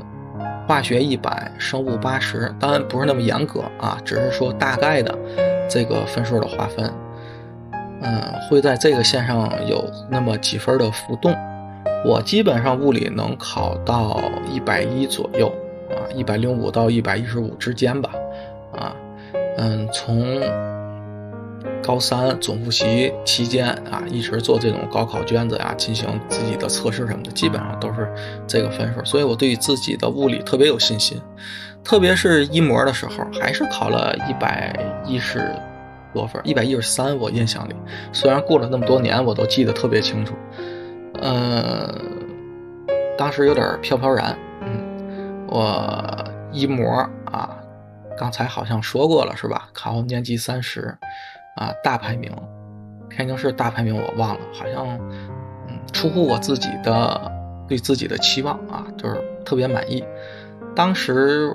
A: 化学一百，生物八十，当然不是那么严格啊，只是说大概的这个分数的划分，嗯，会在这个线上有那么几分的浮动。我基本上物理能考到一百一左右啊，一百零五到一百一十五之间吧，啊，嗯，从。高三总复习期间啊，一直做这种高考卷子呀，进行自己的测试什么的，基本上都是这个分数，所以我对自己的物理特别有信心。特别是一模的时候，还是考了一百一十多分，一百一十三，我印象里。虽然过了那么多年，我都记得特别清楚。嗯，当时有点飘飘然。嗯，我一模啊，刚才好像说过了是吧？考年级三十。啊，大排名，天津市大排名我忘了，好像，嗯，出乎我自己的对自己的期望啊，就是特别满意。当时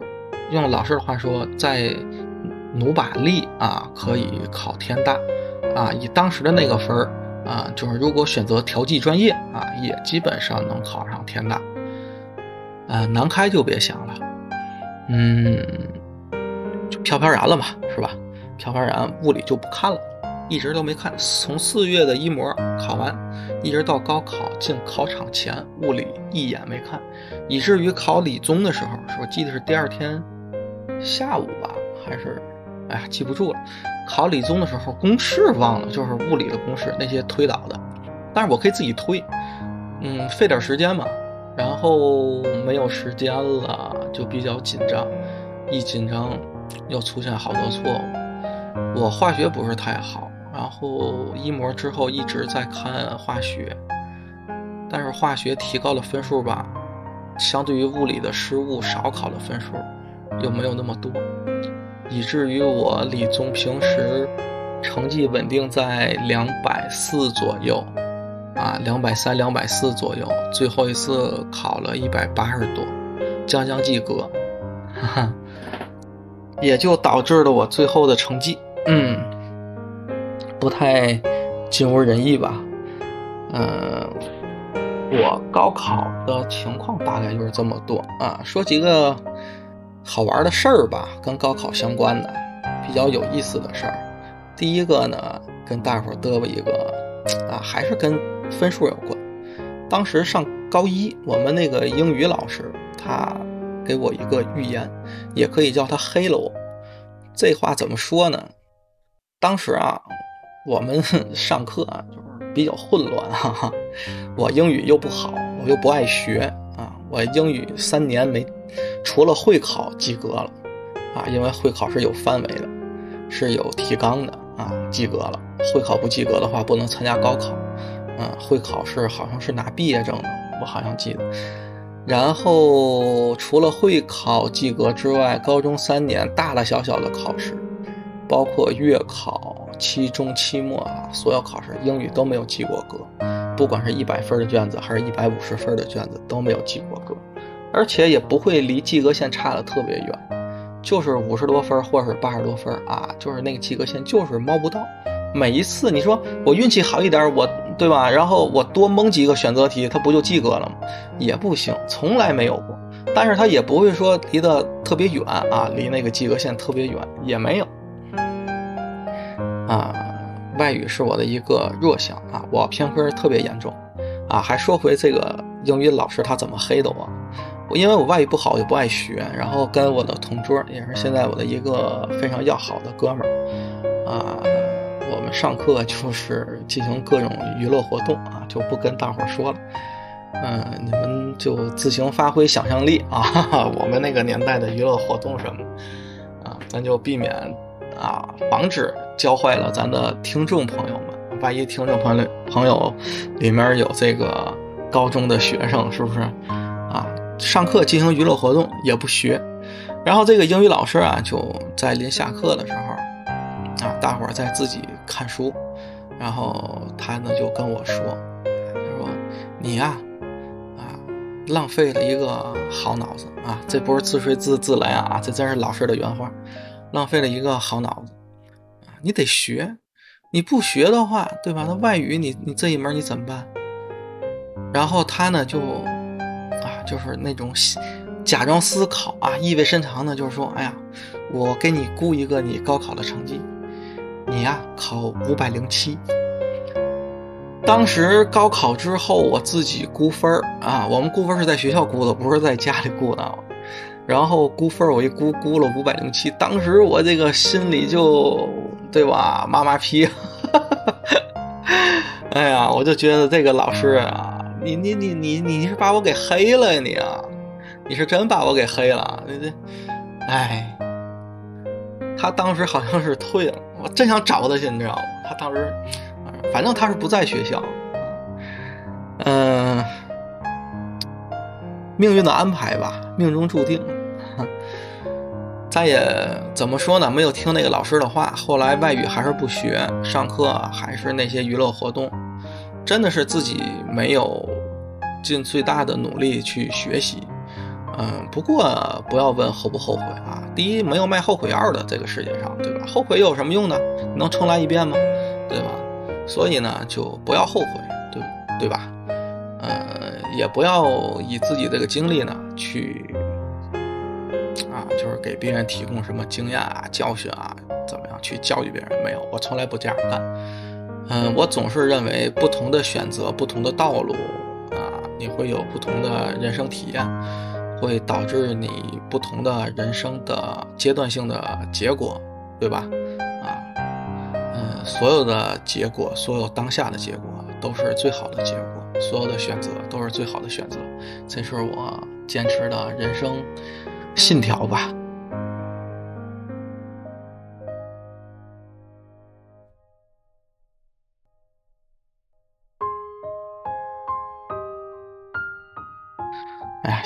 A: 用老师的话说，在努把力啊，可以考天大啊。以当时的那个分儿啊，就是如果选择调剂专业啊，也基本上能考上天大。呃，南开就别想了，嗯，就飘飘然了嘛，是吧？飘飘然，物理就不看了，一直都没看。从四月的一模考完，一直到高考进考场前，物理一眼没看，以至于考理综的时候，我记得是第二天下午吧，还是，哎呀，记不住了。考理综的时候，公式忘了，就是物理的公式那些推导的，但是我可以自己推，嗯，费点时间嘛。然后没有时间了，就比较紧张，一紧张又出现好多错误。我化学不是太好，然后一模之后一直在看化学，但是化学提高了分数吧，相对于物理的失误少考的分数又没有那么多，以至于我理综平时成绩稳定在两百四左右，啊，两百三、两百四左右，最后一次考了一百八十多，将将及格，哈哈。也就导致了我最后的成绩，嗯，不太尽如人意吧。嗯，我高考的情况大概就是这么多啊。说几个好玩的事儿吧，跟高考相关的，比较有意思的事儿。第一个呢，跟大伙嘚啵一个啊，还是跟分数有关。当时上高一，我们那个英语老师他。给我一个预言，也可以叫他黑了我。这话怎么说呢？当时啊，我们 上课啊，就是比较混乱，哈哈。我英语又不好，我又不爱学啊。我英语三年没，除了会考及格了啊，因为会考是有范围的，是有提纲的啊，及格了。会考不及格的话，不能参加高考。嗯，会考是好像是拿毕业证的，我好像记得。然后除了会考及格之外，高中三年大大小小的考试，包括月考、期中、期末啊，所有考试英语都没有及过格。不管是一百分的卷子，还是一百五十分的卷子，都没有及过格。而且也不会离及格线差的特别远，就是五十多分或者是八十多分啊，就是那个及格线就是摸不到。每一次你说我运气好一点，我对吧？然后我多蒙几个选择题，它不就及格了吗？也不行，从来没有过。但是它也不会说离得特别远啊，离那个及格线特别远也没有。啊，外语是我的一个弱项啊，我偏科特别严重。啊，还说回这个英语老师他怎么黑的我？因为我外语不好，也不爱学，然后跟我的同桌，也是现在我的一个非常要好的哥们儿，啊，我们上课就是进行各种娱乐活动啊，就不跟大伙儿说了，嗯，你们就自行发挥想象力啊，我们那个年代的娱乐活动什么，啊，咱就避免啊，防止教坏了咱的听众朋友们。万一听众朋友朋友里面有这个高中的学生，是不是啊？上课进行娱乐活动也不学，然后这个英语老师啊，就在临下课的时候啊，大伙儿在自己看书，然后他呢就跟我说：“他说你呀，啊，浪费了一个好脑子啊！这不是自吹自自擂啊，这真是老师的原话，浪费了一个好脑子啊！你得学。”你不学的话，对吧？那外语你你这一门你怎么办？然后他呢就，就是那种假装思考啊，意味深长的，就是说，哎呀，我给你估一个你高考的成绩，你呀考五百零七。当时高考之后，我自己估分啊，我们估分是在学校估的，不是在家里估的。然后估分我一估估了五百零七，当时我这个心里就。对吧，妈妈批，哎呀，我就觉得这个老师啊，你你你你你是把我给黑了呀你啊，你是真把我给黑了，你这，哎，他当时好像是退了，我真想找他去，你知道吗？他当时，反正他是不在学校，嗯，命运的安排吧，命中注定。再也怎么说呢？没有听那个老师的话，后来外语还是不学，上课还是那些娱乐活动，真的是自己没有尽最大的努力去学习。嗯，不过不要问后不后悔啊。第一，没有卖后悔药的这个世界上，对吧？后悔又有什么用呢？能重来一遍吗？对吧？所以呢，就不要后悔，对对吧？嗯，也不要以自己这个经历呢去。啊，就是给别人提供什么经验啊、教训啊，怎么样去教育别人？没有，我从来不这样干。嗯，我总是认为不同的选择、不同的道路啊，你会有不同的人生体验，会导致你不同的人生的阶段性的结果，对吧？啊，嗯，所有的结果，所有当下的结果都是最好的结果，所有的选择都是最好的选择，这是我坚持的人生。信条吧。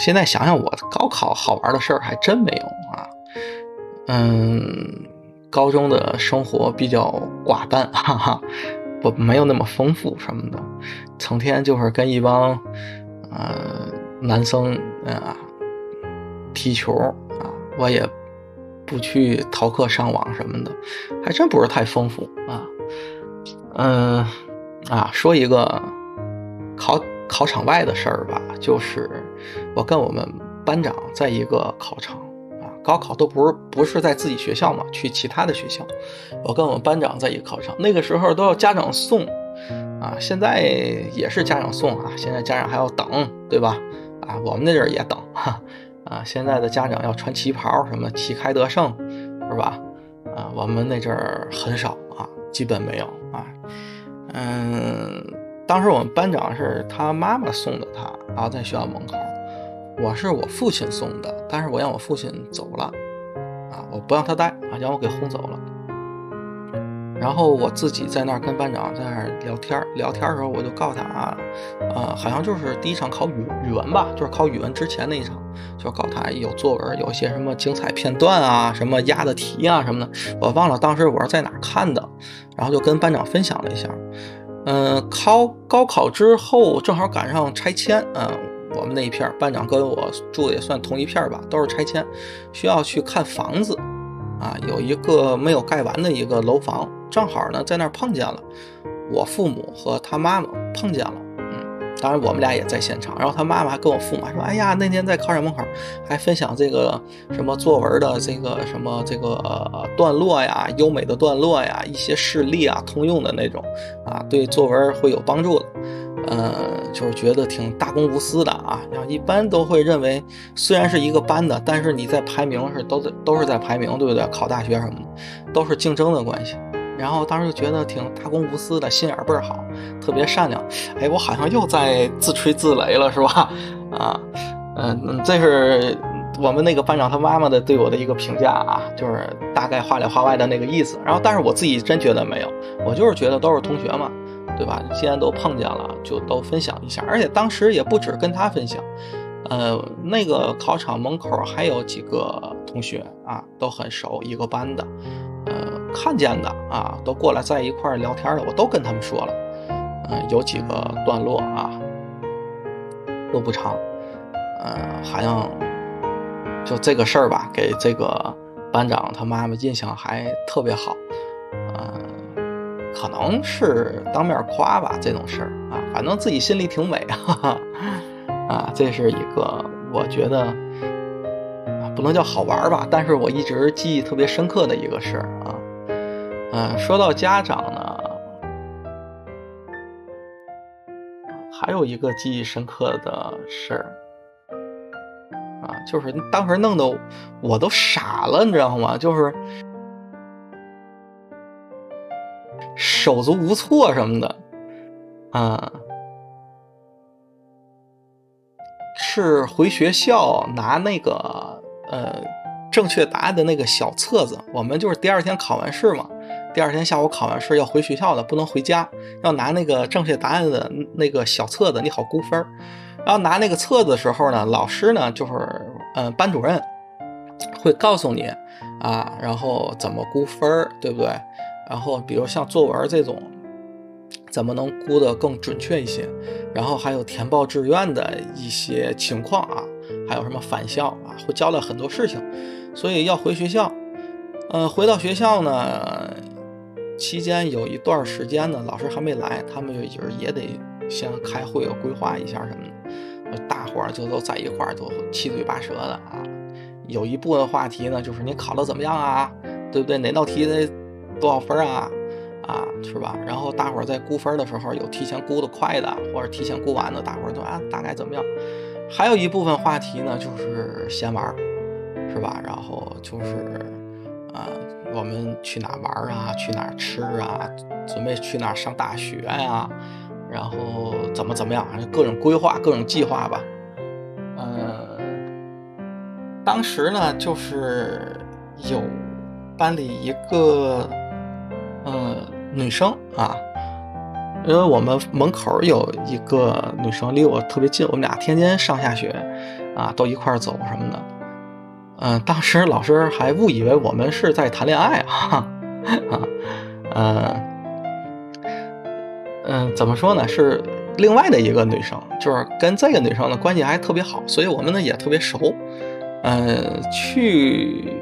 A: 现在想想，我高考好玩的事儿还真没有啊。嗯，高中的生活比较寡淡，哈哈，不没有那么丰富什么的，成天就是跟一帮呃男生啊。踢球啊，我也不去逃课上网什么的，还真不是太丰富啊。嗯，啊，说一个考考场外的事儿吧，就是我跟我们班长在一个考场啊，高考都不是不是在自己学校嘛，去其他的学校，我跟我们班长在一个考场，那个时候都要家长送啊，现在也是家长送啊，现在家长还要等，对吧？啊，我们那阵儿也等哈。啊，现在的家长要穿旗袍，什么旗开得胜，是吧？啊，我们那阵儿很少啊，基本没有啊。嗯，当时我们班长是他妈妈送的他，然后在学校门口。我是我父亲送的，但是我让我父亲走了，啊，我不让他带，啊，让我给轰走了。然后我自己在那儿跟班长在那儿聊天儿，聊天儿的时候我就告诉他啊，呃，好像就是第一场考语语文吧，就是考语文之前那一场，就告诉他有作文，有一些什么精彩片段啊，什么押的题啊什么的，我忘了当时我是在哪儿看的，然后就跟班长分享了一下。嗯，考高考之后正好赶上拆迁，嗯，我们那一片班长跟我住的也算同一片吧，都是拆迁，需要去看房子，啊，有一个没有盖完的一个楼房，正好呢在那儿碰见了，我父母和他妈妈碰见了。嗯当然，我们俩也在现场。然后他妈妈还跟我父母说：“哎呀，那天在考场门口还分享这个什么作文的这个什么这个段落呀，优美的段落呀，一些事例啊，通用的那种啊，对作文会有帮助的。嗯，就是觉得挺大公无私的啊。然后一般都会认为，虽然是一个班的，但是你在排名是都在都是在排名，对不对？考大学什么的都是竞争的关系。”然后当时就觉得挺大公无私的，心眼倍儿好，特别善良。哎，我好像又在自吹自擂了，是吧？啊，嗯，这是我们那个班长他妈妈的对我的一个评价啊，就是大概话里话外的那个意思。然后，但是我自己真觉得没有，我就是觉得都是同学嘛，对吧？既然都碰见了，就都分享一下。而且当时也不止跟他分享，呃，那个考场门口还有几个同学啊，都很熟，一个班的。呃，看见的啊，都过来在一块聊天了，我都跟他们说了。嗯，有几个段落啊，都不长。呃，好像就这个事儿吧，给这个班长他妈妈印象还特别好。嗯，可能是当面夸吧，这种事儿啊，反正自己心里挺美啊。啊，这是一个我觉得。不能叫好玩吧，但是我一直记忆特别深刻的一个事儿啊，嗯，说到家长呢，还有一个记忆深刻的事儿啊，就是当时弄得我都傻了，你知道吗？就是手足无措什么的，啊，是回学校拿那个。呃，正确答案的那个小册子，我们就是第二天考完试嘛，第二天下午考完试要回学校的，不能回家，要拿那个正确答案的那个小册子，你好估分然后拿那个册子的时候呢，老师呢就是，嗯，班主任会告诉你啊，然后怎么估分对不对？然后比如像作文这种。怎么能估得更准确一些？然后还有填报志愿的一些情况啊，还有什么返校啊，会交代很多事情，所以要回学校。嗯，回到学校呢，期间有一段时间呢，老师还没来，他们就是也得先开会规划一下什么的。大伙儿就都在一块儿，都七嘴八舌的啊。有一部分话题呢，就是你考的怎么样啊？对不对？哪道题得多少分啊？啊，是吧？然后大伙儿在估分的时候，有提前估的快的，或者提前估完的，大伙儿都啊大概怎么样？还有一部分话题呢，就是闲玩，是吧？然后就是啊，我们去哪玩啊？去哪吃啊？准备去哪上大学呀？然后怎么怎么样？各种规划，各种计划吧。嗯，当时呢，就是有班里一个，嗯。女生啊，因为我们门口有一个女生离我特别近，我们俩天天上下学，啊，都一块走什么的。嗯，当时老师还误以为我们是在谈恋爱啊，啊，嗯，嗯，怎么说呢？是另外的一个女生，就是跟这个女生的关系还特别好，所以我们呢也特别熟。嗯，去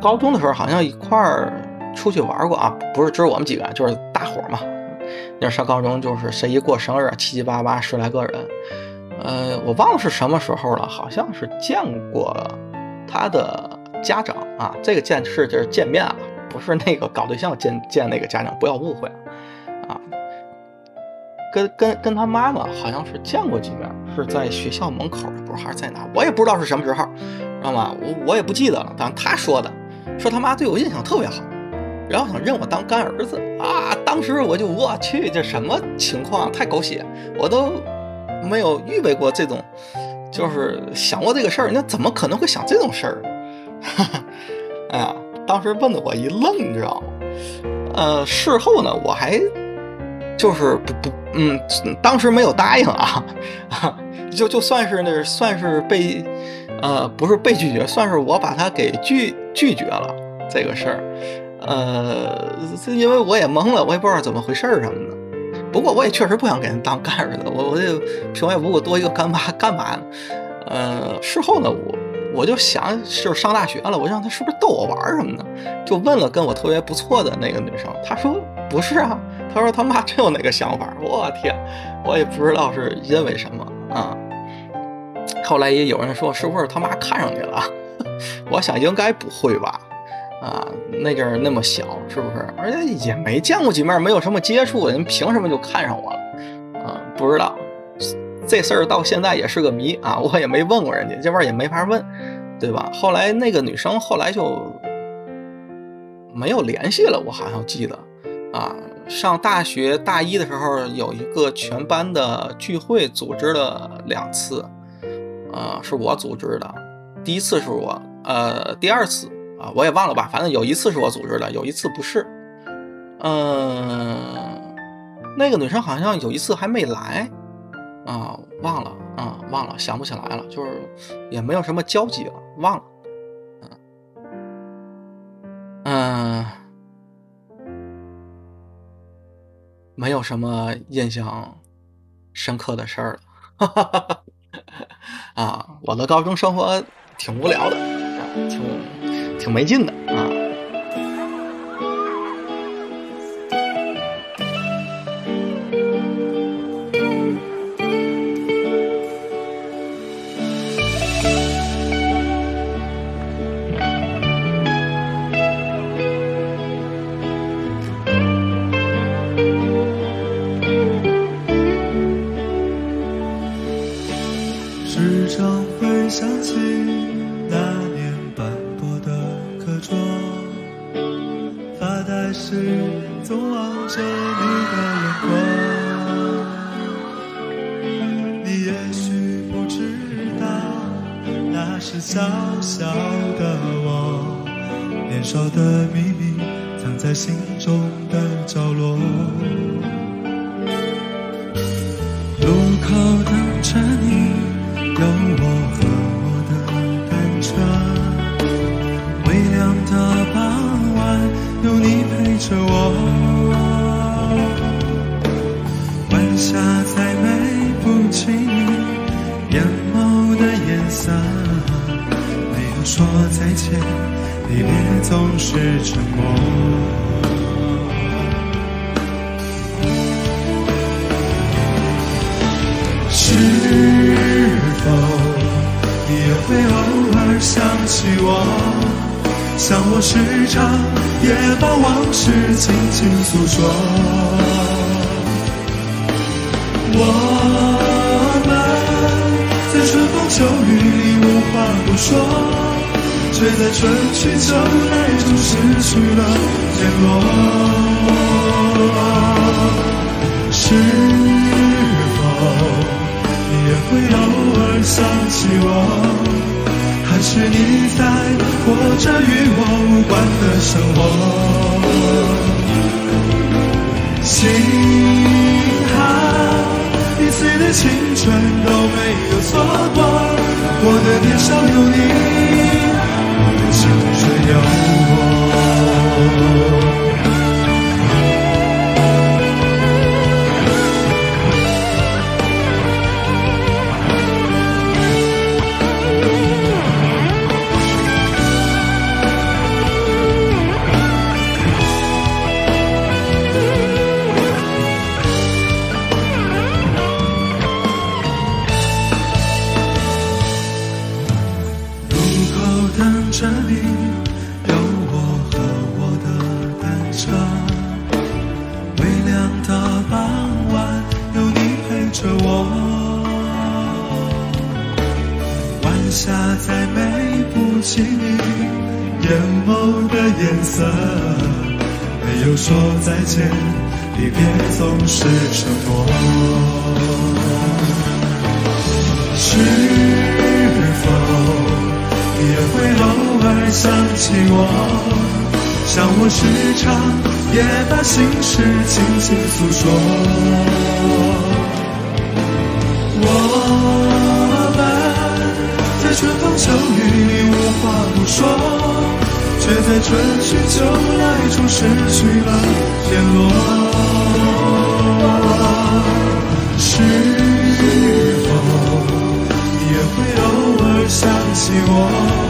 A: 高中的时候好像一块儿。出去玩过啊，不是只有我们几个，就是大伙嘛。那上高中就是谁一过生日，七七八八十来个人。呃，我忘了是什么时候了，好像是见过他的家长啊。这个见是就是见面啊，不是那个搞对象见见那个家长，不要误会啊。跟跟跟他妈妈好像是见过几面，是在学校门口，不是还是在哪，我也不知道是什么时候，知道吗？我我也不记得了。但他说的，说他妈对我印象特别好。然后想认我当干儿子啊！当时我就我去，这什么情况？太狗血！我都没有预备过这种，就是想过这个事儿。那怎么可能会想这种事儿？哎呀，当时问的我一愣，你知道吗？呃，事后呢，我还就是不不嗯，当时没有答应啊，就就算是那算是被呃不是被拒绝，算是我把他给拒拒绝了这个事儿。呃，是因为我也懵了，我也不知道怎么回事儿什么的。
B: 不过我也确实不想给人当干儿子，我我这平白无故多一个干妈干嘛呢？呃，事后呢，我我就想，就是上大学了，我让他是不是逗我玩儿什么的，就问了跟我特别不错的那个女生，她说不是啊，她说他妈真有那个想法，我天，我也不知道是因为什么啊。后来也有人说，是不是他妈看上你了？我想应该不会吧。啊，那阵儿那么小，是不是？而且也没见过几面，没有什么接触，人凭什么就看上我了？啊，不知道，这事儿到现在也是个谜啊！我也没问过人家，这玩意儿也没法问，对吧？后来那个女生后来就没有联系了，我好像记得啊。上大学大一的时候有一个全班的聚会，组织了两次，啊，是我组织的，第一次是我，呃，第二次。啊，我也忘了吧，反正有一次是我组织的，有一次不是。嗯，那个女生好像有一次还没来，啊，忘了，啊，忘了，想不起来了，就是也没有什么交集了，忘了。嗯，没有什么印象深刻的事儿了。啊，我的高中生活挺无聊的，挺。挺没劲的啊。
C: 时常也把心事轻轻诉说。我们在春风秋雨里无话不说，却在春去秋来中失去了联络。
B: 是否也会偶尔想起我？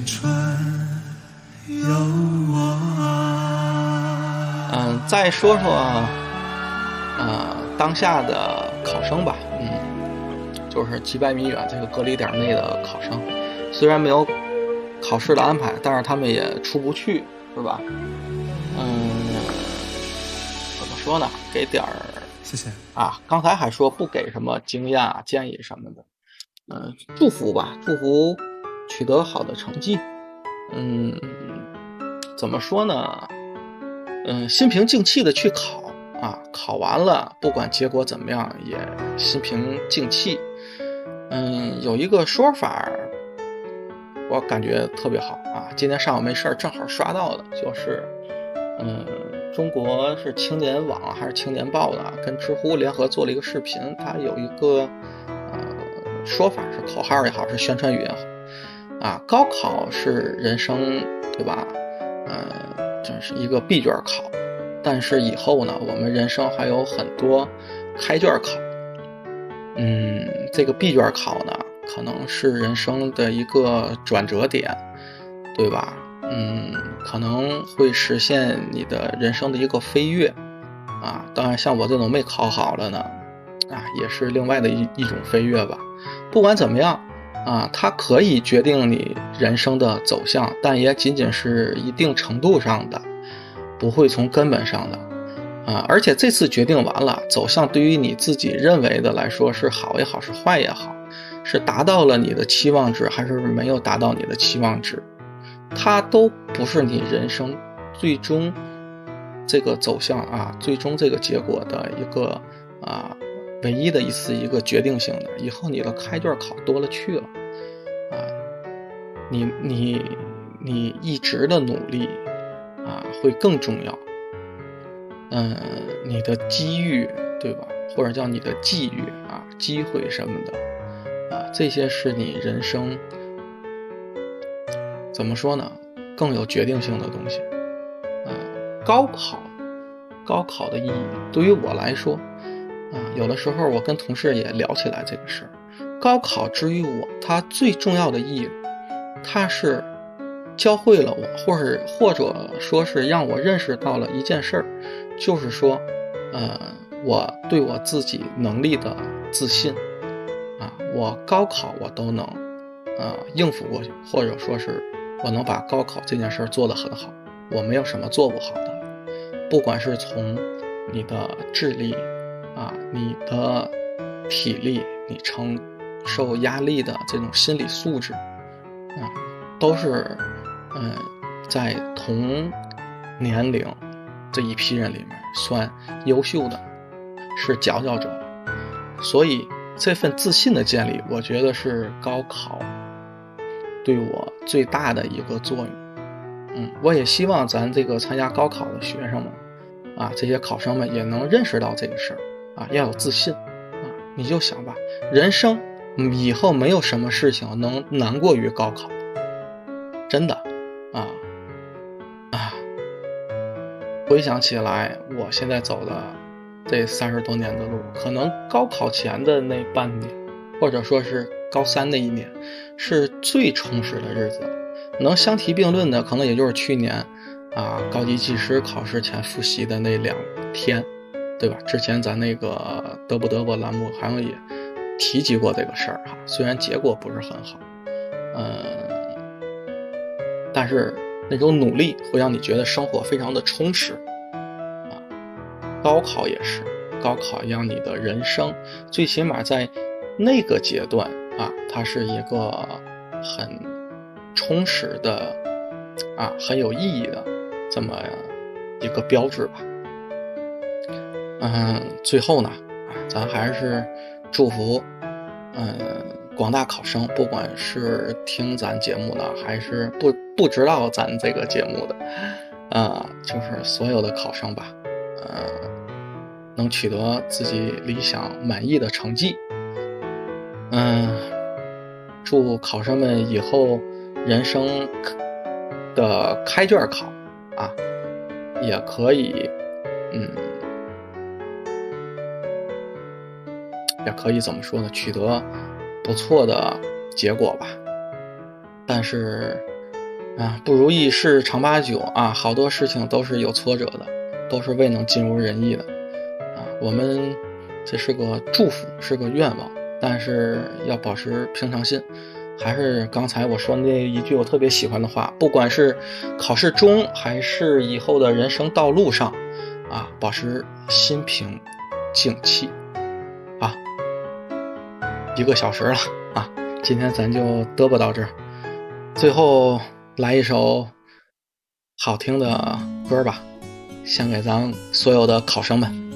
A: 说说，呃，当下的考生吧，嗯，就是几百米远这个隔离点内的考生，虽然没有考试的安排，但是他们也出不去，是吧？嗯，怎么说呢？给点儿
B: 谢谢。
A: 啊，刚才还说不给什么经验啊、建议什么的，嗯、祝福吧，祝福取得好的成绩。嗯，怎么说呢？嗯，心平静气的去考啊，考完了，不管结果怎么样，也心平静气。嗯，有一个说法，我感觉特别好啊。今天上午没事儿，正好刷到的，就是，嗯，中国是青年网还是青年报的，跟知乎联合做了一个视频，它有一个呃说法是口号也好，是宣传语也好，啊，高考是人生，对吧？嗯，这是一个闭卷考，但是以后呢，我们人生还有很多开卷考。嗯，这个闭卷考呢，可能是人生的一个转折点，对吧？嗯，可能会实现你的人生的一个飞跃啊。当然，像我这种没考好了呢，啊，也是另外的一一种飞跃吧。不管怎么样啊，它可以决定你人生的走向，但也仅仅是一定程度上的，不会从根本上的。啊，而且这次决定完了，走向对于你自己认为的来说是好也好，是坏也好，是达到了你的期望值，还是没有达到你的期望值，它都不是你人生最终这个走向啊，最终这个结果的一个啊唯一的一次一个决定性的。以后你的开卷考多了去了，啊，你你你一直的努力啊会更重要。嗯，你的机遇，对吧？或者叫你的际遇啊，机会什么的，啊，这些是你人生怎么说呢？更有决定性的东西。啊，高考，高考的意义对于我来说，啊，有的时候我跟同事也聊起来这个事儿。高考之于我，它最重要的意义，它是教会了我，或者或者说是让我认识到了一件事儿。就是说，呃，我对我自己能力的自信，啊，我高考我都能，呃，应付过去，或者说是我能把高考这件事儿做得很好，我没有什么做不好的，不管是从你的智力，你的体力，你承受压力的这种心理素质，啊，都是，嗯、在同年龄。这一批人里面算优秀的，是佼佼者，所以这份自信的建立，我觉得是高考对我最大的一个作用。嗯，我也希望咱这个参加高考的学生们，啊，这些考生们也能认识到这个事儿，啊，要有自信，啊，你就想吧，人生以后没有什么事情能难过于高考，真的，啊啊。回想起来，我现在走的这三十多年的路，可能高考前的那半年，或者说是高三那一年，是最充实的日子。能相提并论的，可能也就是去年啊高级技师考试前复习的那两天，对吧？之前咱那个得不得不栏目好像也提及过这个事儿哈，虽然结果不是很好，嗯，但是。那种努力会让你觉得生活非常的充实，啊，高考也是，高考让你的人生最起码在那个阶段啊，它是一个很充实的，啊，很有意义的这么一个标志吧。嗯，最后呢，啊，咱还是祝福，嗯，广大考生，不管是听咱节目的，还是不不知道咱这个节目的，啊，就是所有的考生吧，呃，能取得自己理想满意的成绩。嗯，祝考生们以后人生的开卷考啊，也可以，嗯。也可以怎么说呢？取得不错的结果吧。但是啊，不如意事常八九啊，好多事情都是有挫折的，都是未能尽如人意的啊。我们这是个祝福，是个愿望，但是要保持平常心。还是刚才我说那一句我特别喜欢的话：不管是考试中，还是以后的人生道路上，啊，保持心平静气。啊一个小时了啊！今天咱就嘚啵到这儿，最后来一首好听的歌吧，献给咱所有的考生们。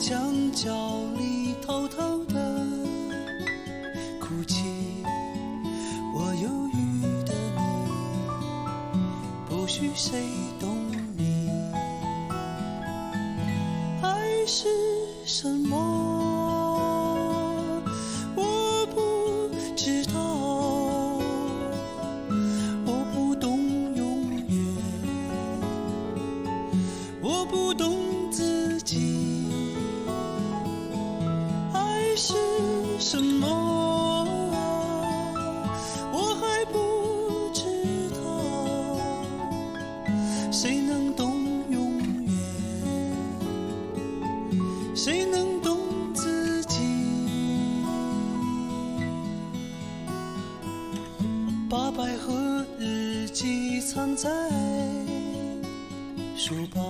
D: 墙角。百合日记藏在书包，